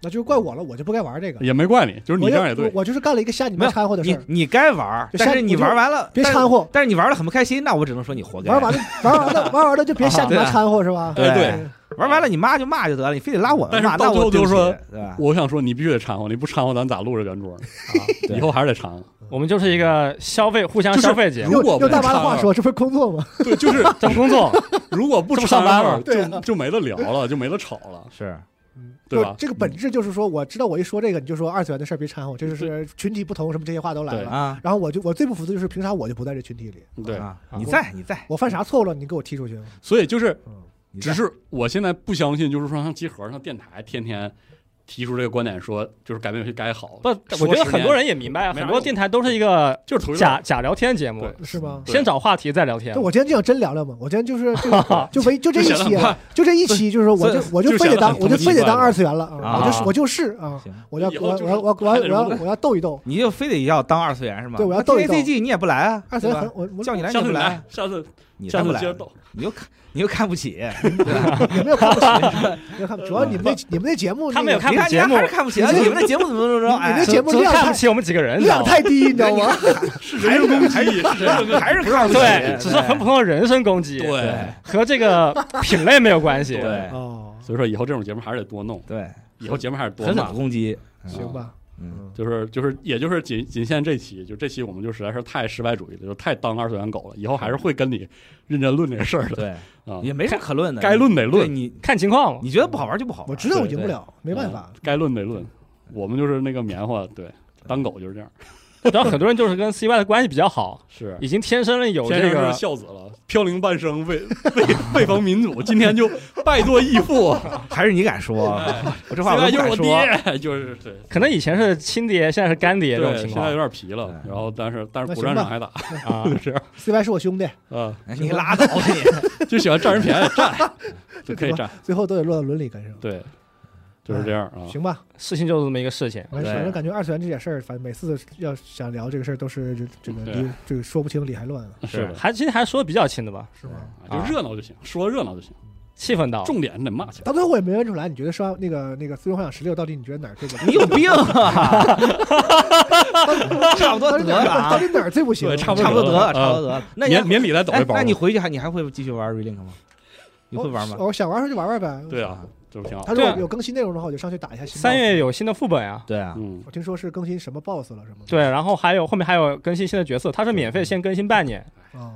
那就是怪我了，我就不该玩这个。也没怪你，就是你这样也对。我就是干了一个瞎你妈没掺和的事儿。你该玩但是你玩完了别掺和但是你玩的很不开心，那我只能说你活该。玩完了，玩完了，玩完了就别瞎你妈掺和是吧？对对玩完了你骂就骂就得了，你非得拉我们骂，但是到最我就是说对吧？我想说，你必须得掺和，你不掺和，咱咋录这圆桌呢？啊以后还是得掺和。我们就是一个消费互相消费节目，如果不用用大妈的话说，这不是工作吗？对，就是 *laughs* 这不工作，*laughs* 如果不掺上班了和就就没得聊了，就没得吵了，是对吧？这个本质就是说，我知道我一说这个，你就说二次元的事儿别掺和，这就是群体不同，什么这些话都来了。啊，然后我就我最不服的就是凭啥我就不在这群体里？对，啊，啊你在你在，我犯啥错误了？你给我踢出去？所以就是，只是我现在不相信，就是说像集合、上电台天天提出这个观点，说就是改变游戏该好。不，说10年我觉得很多人也明白很多电台都是一个就是假假聊天节目，是吗？先找话题再聊天，。我今天就想真聊聊嘛，我今天就是就 *laughs* 就唯就这一期就这一期，就是说我就我就就非得当我就非得当二次元了！我就我就是啊，我要我我我我要我要我要我要斗一斗。你就非得要当二次元是吗？对我要那斗一斗 ACG 你也不来啊，二次元很？我我叫你来你下次你来也不来，，下次你才不来下次接，着。你又看你又看不起，*laughs* 对吧？也没有看不起，没有看不起，主要你们那 *laughs* 你们那节目他们有看不起节目还是看不起，啊你们那节目怎么怎么着？哎你那，节目量看不起我们几个人，你知道吗？量太低，你知道吗？是 *laughs* 人身攻击，还是看不起，对，只是很普通的人身攻击，对。和这个品类没有关系。对哦，所以说以后这种节目还是得多弄，对，以后节目还是多狠狠骂。攻击，行吧，嗯，就是就是，也就是仅仅限这期，就这期我们就实在是太失败主义了，就太当二次元狗了。以后还是会跟你认真论这个事儿的对，啊，也没啥可论的，该论得对论，你看情况了。你觉得不好玩就不好玩，我知道我赢不，了，没办法啊。该论得论。我们就是那个棉花，对，当狗就是这样，*laughs* 然后很多人就是跟 CY 的关系比较好，*laughs* 是已经天生了有这个孝子了，飘零半生为为为防民主，今天就拜做义父，*laughs* 还是你敢说，我这话现在就是我爹，就是对。可能以前是亲爹，现在是干爹这种，情况现在有点皮了，然后但是但是那行吧不战场还打，*laughs* 啊。是 CY 是我兄弟，啊，哎你拉倒吧你，就喜欢占人便宜占，就可以占，最后都得落到伦理根上。对，就是这样啊。行吧，事情就是这么一个事情。反正感觉二次元这点事儿，反正每次要想聊这个事儿，都是这这个理这个说不清理还乱，是，还其实还说的比较清的吧，是吗？啊就热闹就行，说热闹就行，气氛到。重点你得骂起来。到最后我也没问出来，你觉得说那个那个《最终幻想十六》到底你觉得哪儿最不？你有病 *laughs* 啊！差不多得了到，底哪儿最不行？差不差不多得了，啊差不多得了。那你年年底再抖哎一，包。那你回去还你还会继续玩 Relink 吗？你会玩吗？我想玩的时候就玩玩呗。对啊，这不挺好他？如果有更新内容的话，我就上去打一下新。三月有新的副本啊，对啊，嗯，我听说是更新什么 BOSS 了，是吗？对，然后还有后面还有更新新的角色，它是免费先更新半年，啊，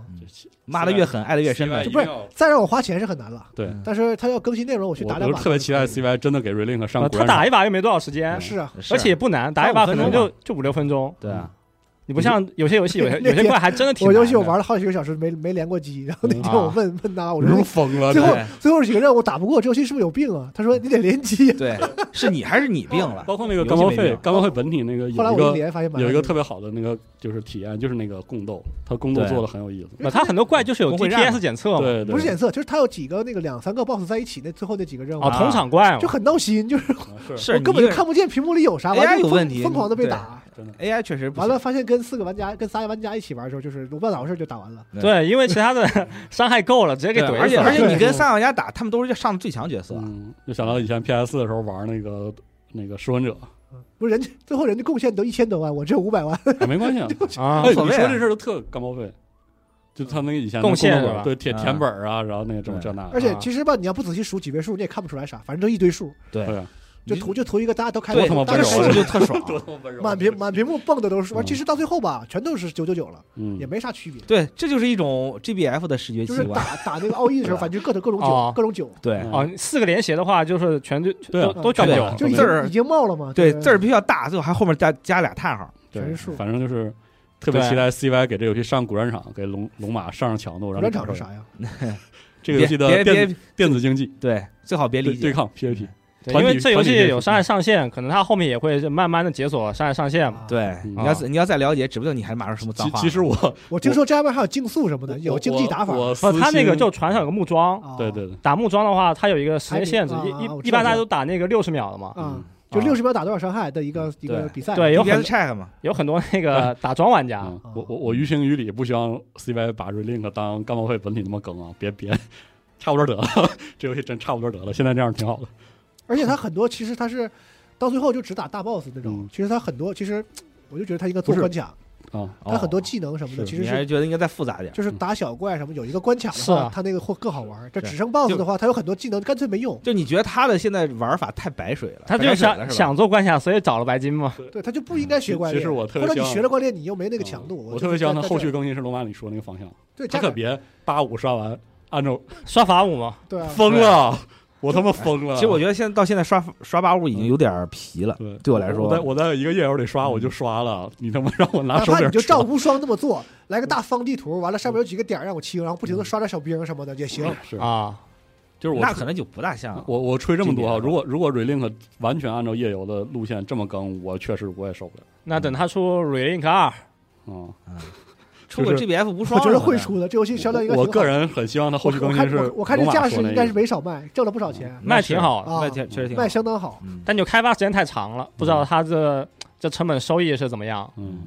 骂的越狠，爱的越深呗。这。不是再让我花钱是很难了，对，嗯但是他要更新内容，我去打两把。我特别期待 CY 真的给 Relink 上呃他古战场。打一把又没多少时间，是啊，而且也不难，打一把可能就就五六分钟。对啊，你不像有些游戏，有些 *laughs* 有些怪还真的挺我。游戏我玩了好几个小时，没没连过机。然后那天啊我问问他，我说疯了，最后最后几个任务打不过，这游戏是不是有病啊？他说你得连机。对，是你还是你病了？包括那个干报费没病，干报费本体那个后来有一个我一连发现有一个特别好的那个就是体验，就是那个共斗，他共斗做的很有意思。那它很多怪就是有 D P S 检测嘛，对，对不是检测，就是他有几个那个两三个 BOSS 在一起，那最后那几个任务啊，同场怪嘛就很闹心，就是 *laughs* 我根本就看不见屏幕里有啥，AI 完了疯有问题疯狂的被打。真的。AI 确实完了，发现跟四个玩家、跟仨玩家一起玩的时候，就是我不知道咋回事就打完了。对，因为其他的 *laughs* 伤害够了，直接给怼死了。而且而且你跟三个玩家打，他们都是上的最强角色。嗯，就想到以前 PS 的时候玩那个那个噬魂者，不是人家最后人家贡献都一千多万，我只有五百万。啊，没关系啊。*laughs* 啊。哎，你无所谓啊。说这事儿都特干报废，就他那个以前的贡献共斗是吧？对填啊。填本儿啊，然后那个这么这那的，而且啊。其实吧，你要不仔细数几位数，你也看不出来啥，反正都一堆数，对就图就图一个大家都开对，他妈大概数温柔啊数就特爽。*laughs* 多他妈满屏满屏幕蹦的都是，完嗯其实到最后吧，全都是九九九了，嗯也没啥区别。对，这就是一种 GBF 的视觉就是习惯。打打那个奥义的时候，*laughs* 反正各种各种哦九，各种九，对嗯哦，四个连写的话就是全就对啊都都九，就已字儿已经冒了嘛。对，字儿必须要大，最后还后面加加俩叹号。对全是数反正就是特别期待 CY 给这游戏上古战场，给龙龙马上上强度，让主你感受战场是啥呀？*laughs* 这个游戏的电子电子竞技对，最好别理解。对对抗 PVP，因为这游戏有伤害上限，可能它后面也会慢慢的解锁伤害上限嘛。对，嗯你要是你要再了解，指不定你还马上什么脏话。其其实我我听说这上面还有竞速什么的，有竞技打法。我不，它那个就船上有个木桩，啊对对对，打木桩的话，它有一个时间限制，一一一般大家都打那个六十秒的嘛。啊嗯，就啊六十秒打多少伤害的一个一个比赛。对，有很 check 嘛，有很多那个打桩玩家，嗯，我我我于情于理不希望 CY 把 Relink 当干报会本体那么梗啊，别别，*laughs* 差不多得了，*laughs* 这游戏真差不多得了，现在这样挺好的。而且他很多其实他是到最后就只打大 boss 那种嗯，其实他很多其实我就觉得他应该做不是关卡，啊，他很多哦技能什么的是其实。你还是觉得应该再复杂点。就是打小怪什么有一个关卡的话啊，他那个会更好玩。这对只剩 boss 的话，他有很多技能干脆没用，就你觉得他的现在玩法太白水了，他就太白水了想是吧想做关卡，所以找了白金嘛。对他就不应该学关联。其实我特别或者你望学了关联，你又没那个强度。我特别希望他后续更新是龙马里说那个方向，对加点他可别八五刷完按照刷法五嘛，对啊，疯了，*laughs* 我他妈疯了。其实我觉得现在到现在刷刷八五已经有点皮了，对对我来说我在我在一个页游里刷我就刷了，你他妈让我拿手柄你就照无双这么做，来个大方地图，完了上面有几个点让我清，然后不停的刷点小兵什么的也行。是，啊，就是我那可能就不大像。我我吹这么多啊，如果如果 Relink 完全按照夜游的路线这么更，我确实我也受不了。那等他出 Relink 二，嗯，出个 GBF 无双，我觉得会。出的，这游戏销量应该我个人很希望它后续更我新是我我看这架势应该是没少卖，挣了不少钱，卖挺好卖挺确实挺好卖相当好。嗯，但就开发时间太长了，不知道它这这成本收益是怎么样。嗯，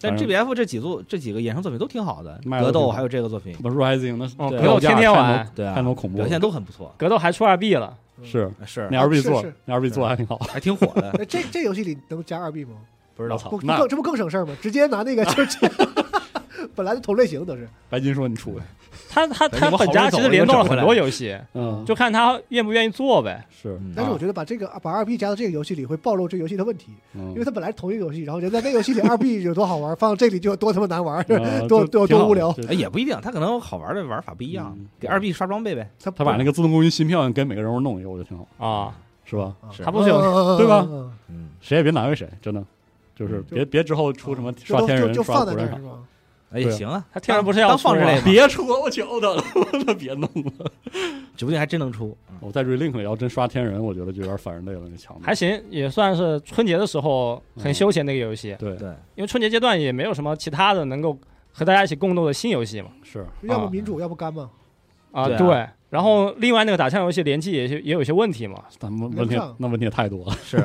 但 GBF 这几作这几个衍生作品都挺好的，格斗还有这个作品什，么 Rising 那哦，格斗天天玩，对啊太，多恐怖，表现都很不错，格斗还出二 B 了，是是那二 B 做是那二 B 做还挺好。还挺火的，*laughs* 这这游戏里能加二 B 吗？不知道那不这不更省事儿吗？直接拿那个就是 *laughs* *laughs* 本来的同类型都是。白金说你出呗，*laughs* 他他他本家其实联动了很多游戏，嗯，就看他愿不愿意做呗。是，嗯但是我觉得把这个把二 B 加到这个游戏里会暴露这个游戏的问题，嗯因为它本来是同一个游戏，然后人在那游戏里二 B 有多好玩，放这里就有多他妈难玩。呃 *laughs* 多多多无聊哎也不一定，他可能好玩的玩法不一样嗯，给二 B 刷装备呗，他他把那个自动攻击芯片给每个人物弄一个，我觉得挺好，啊，是吧？他不是有有对吧嗯嗯，谁也别难为谁，真的，就是就别别之后出什么就就刷天人、就放在刷古战场，那儿是吧？对啊哎也行啊，他天然不是要当放之类嘛，别出，我求他了，别弄了。指不定还真能出，嗯我在 Relink 里要真刷天人，我觉得就有点反人类了，那强度。还行，也算是春节的时候很休闲的一个游戏，对，对，因为春节阶段也没有什么其他的能够和大家一起共度的新游戏嘛。是要不民主，要不干嘛？啊，对。然后另外那个打枪游戏联机也也有些问题嘛，咱们问题那问题也太多了。*laughs* 是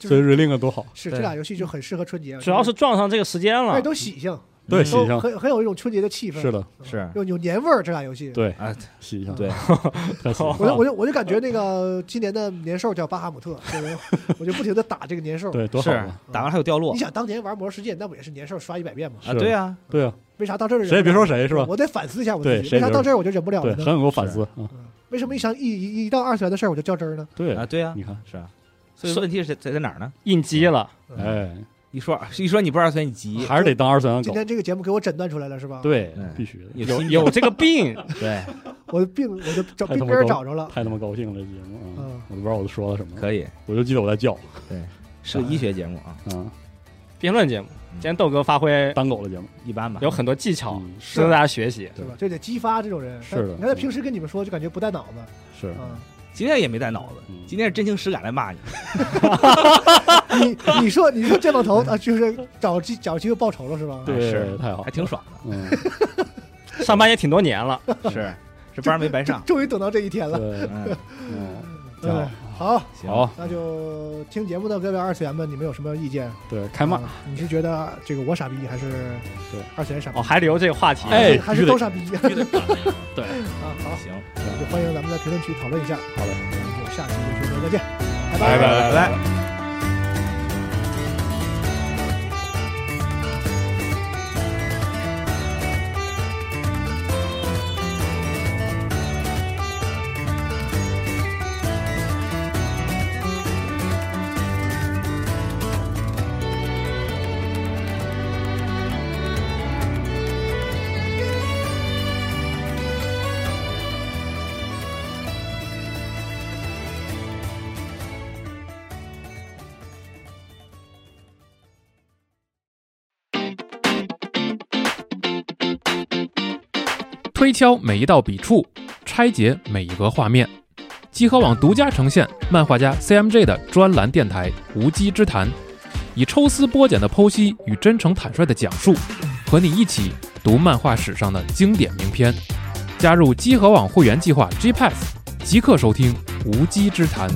所以 Relink 多好，对是这俩游戏就很适合春节，主要是撞上这个时间了。都喜庆，对，喜庆很很有一种春节的气氛，是的，是，有有年味儿。这俩游戏，对，啊，喜庆，对，*laughs* 太喜庆 *laughs* 我就我就我就感觉那个今年的年兽叫巴哈姆特，*laughs* 就是我就不停的打这个年兽。对，多好！打完还有掉落。你想当年玩魔兽世界，那不也是年兽刷一百遍吗？啊，对啊，对啊，为啥到这儿忍不了？谁也别说谁是吧？我得反思一下我自己，为啥到这儿我就忍不了对，了呢？很有给我反思啊。为什么一想一一一到二次元的事儿我就较真儿呢？对。啊，，对啊，你看，是啊，所以问题是在在哪儿呢？应激了，哎，一说一说你不二次元，你急，还是得当二次元狗。今天这个节目给我诊断出来了是吧？，对嗯，必须的，有有这个病，*laughs* 对，我的病我就找病根儿找着了。太他妈高兴了，这节目啊嗯！我都不知道我都说了什么，可以，我就记得我在叫对是个医学节目啊，嗯，辩论节目。今天豆哥发挥单狗的节目，一般吧，有很多技巧嗯，值得大家学习。对吧？就得激发这种人。是的但你看他平时跟你们说，就感觉不带脑子。是嗯，今天也没带脑子嗯，今天是真情实感来骂你，*laughs* 你你说你说见到头 *laughs* 啊，就是找机找机会报仇了是吧？对是，太好还，挺爽嗯，*laughs* 上班也挺多年了，的，是，这班没白上，终于等到这一天了。嗯，嗯，对挺好，好，行，那就听节目的各位二次元们，你们有什么意见？对，开骂啊，你是觉得这个我傻逼，还是对二次元傻逼？哦，还留这个话题。哎 *laughs* 还是都傻逼？对，*laughs* 啊，好，行，就欢迎咱们在评论区讨论一下。好的，我们就下期的直播再见，拜拜拜拜。敲每一道笔触，拆解每一个画面。集合网独家呈现漫画家 CMJ 的专栏电台《无稽之谈》，以抽丝剥茧的剖析与真诚坦率的讲述，和你一起读漫画史上的经典名篇。加入集合网会员计划 G Pass，即刻收听《无稽之谈》。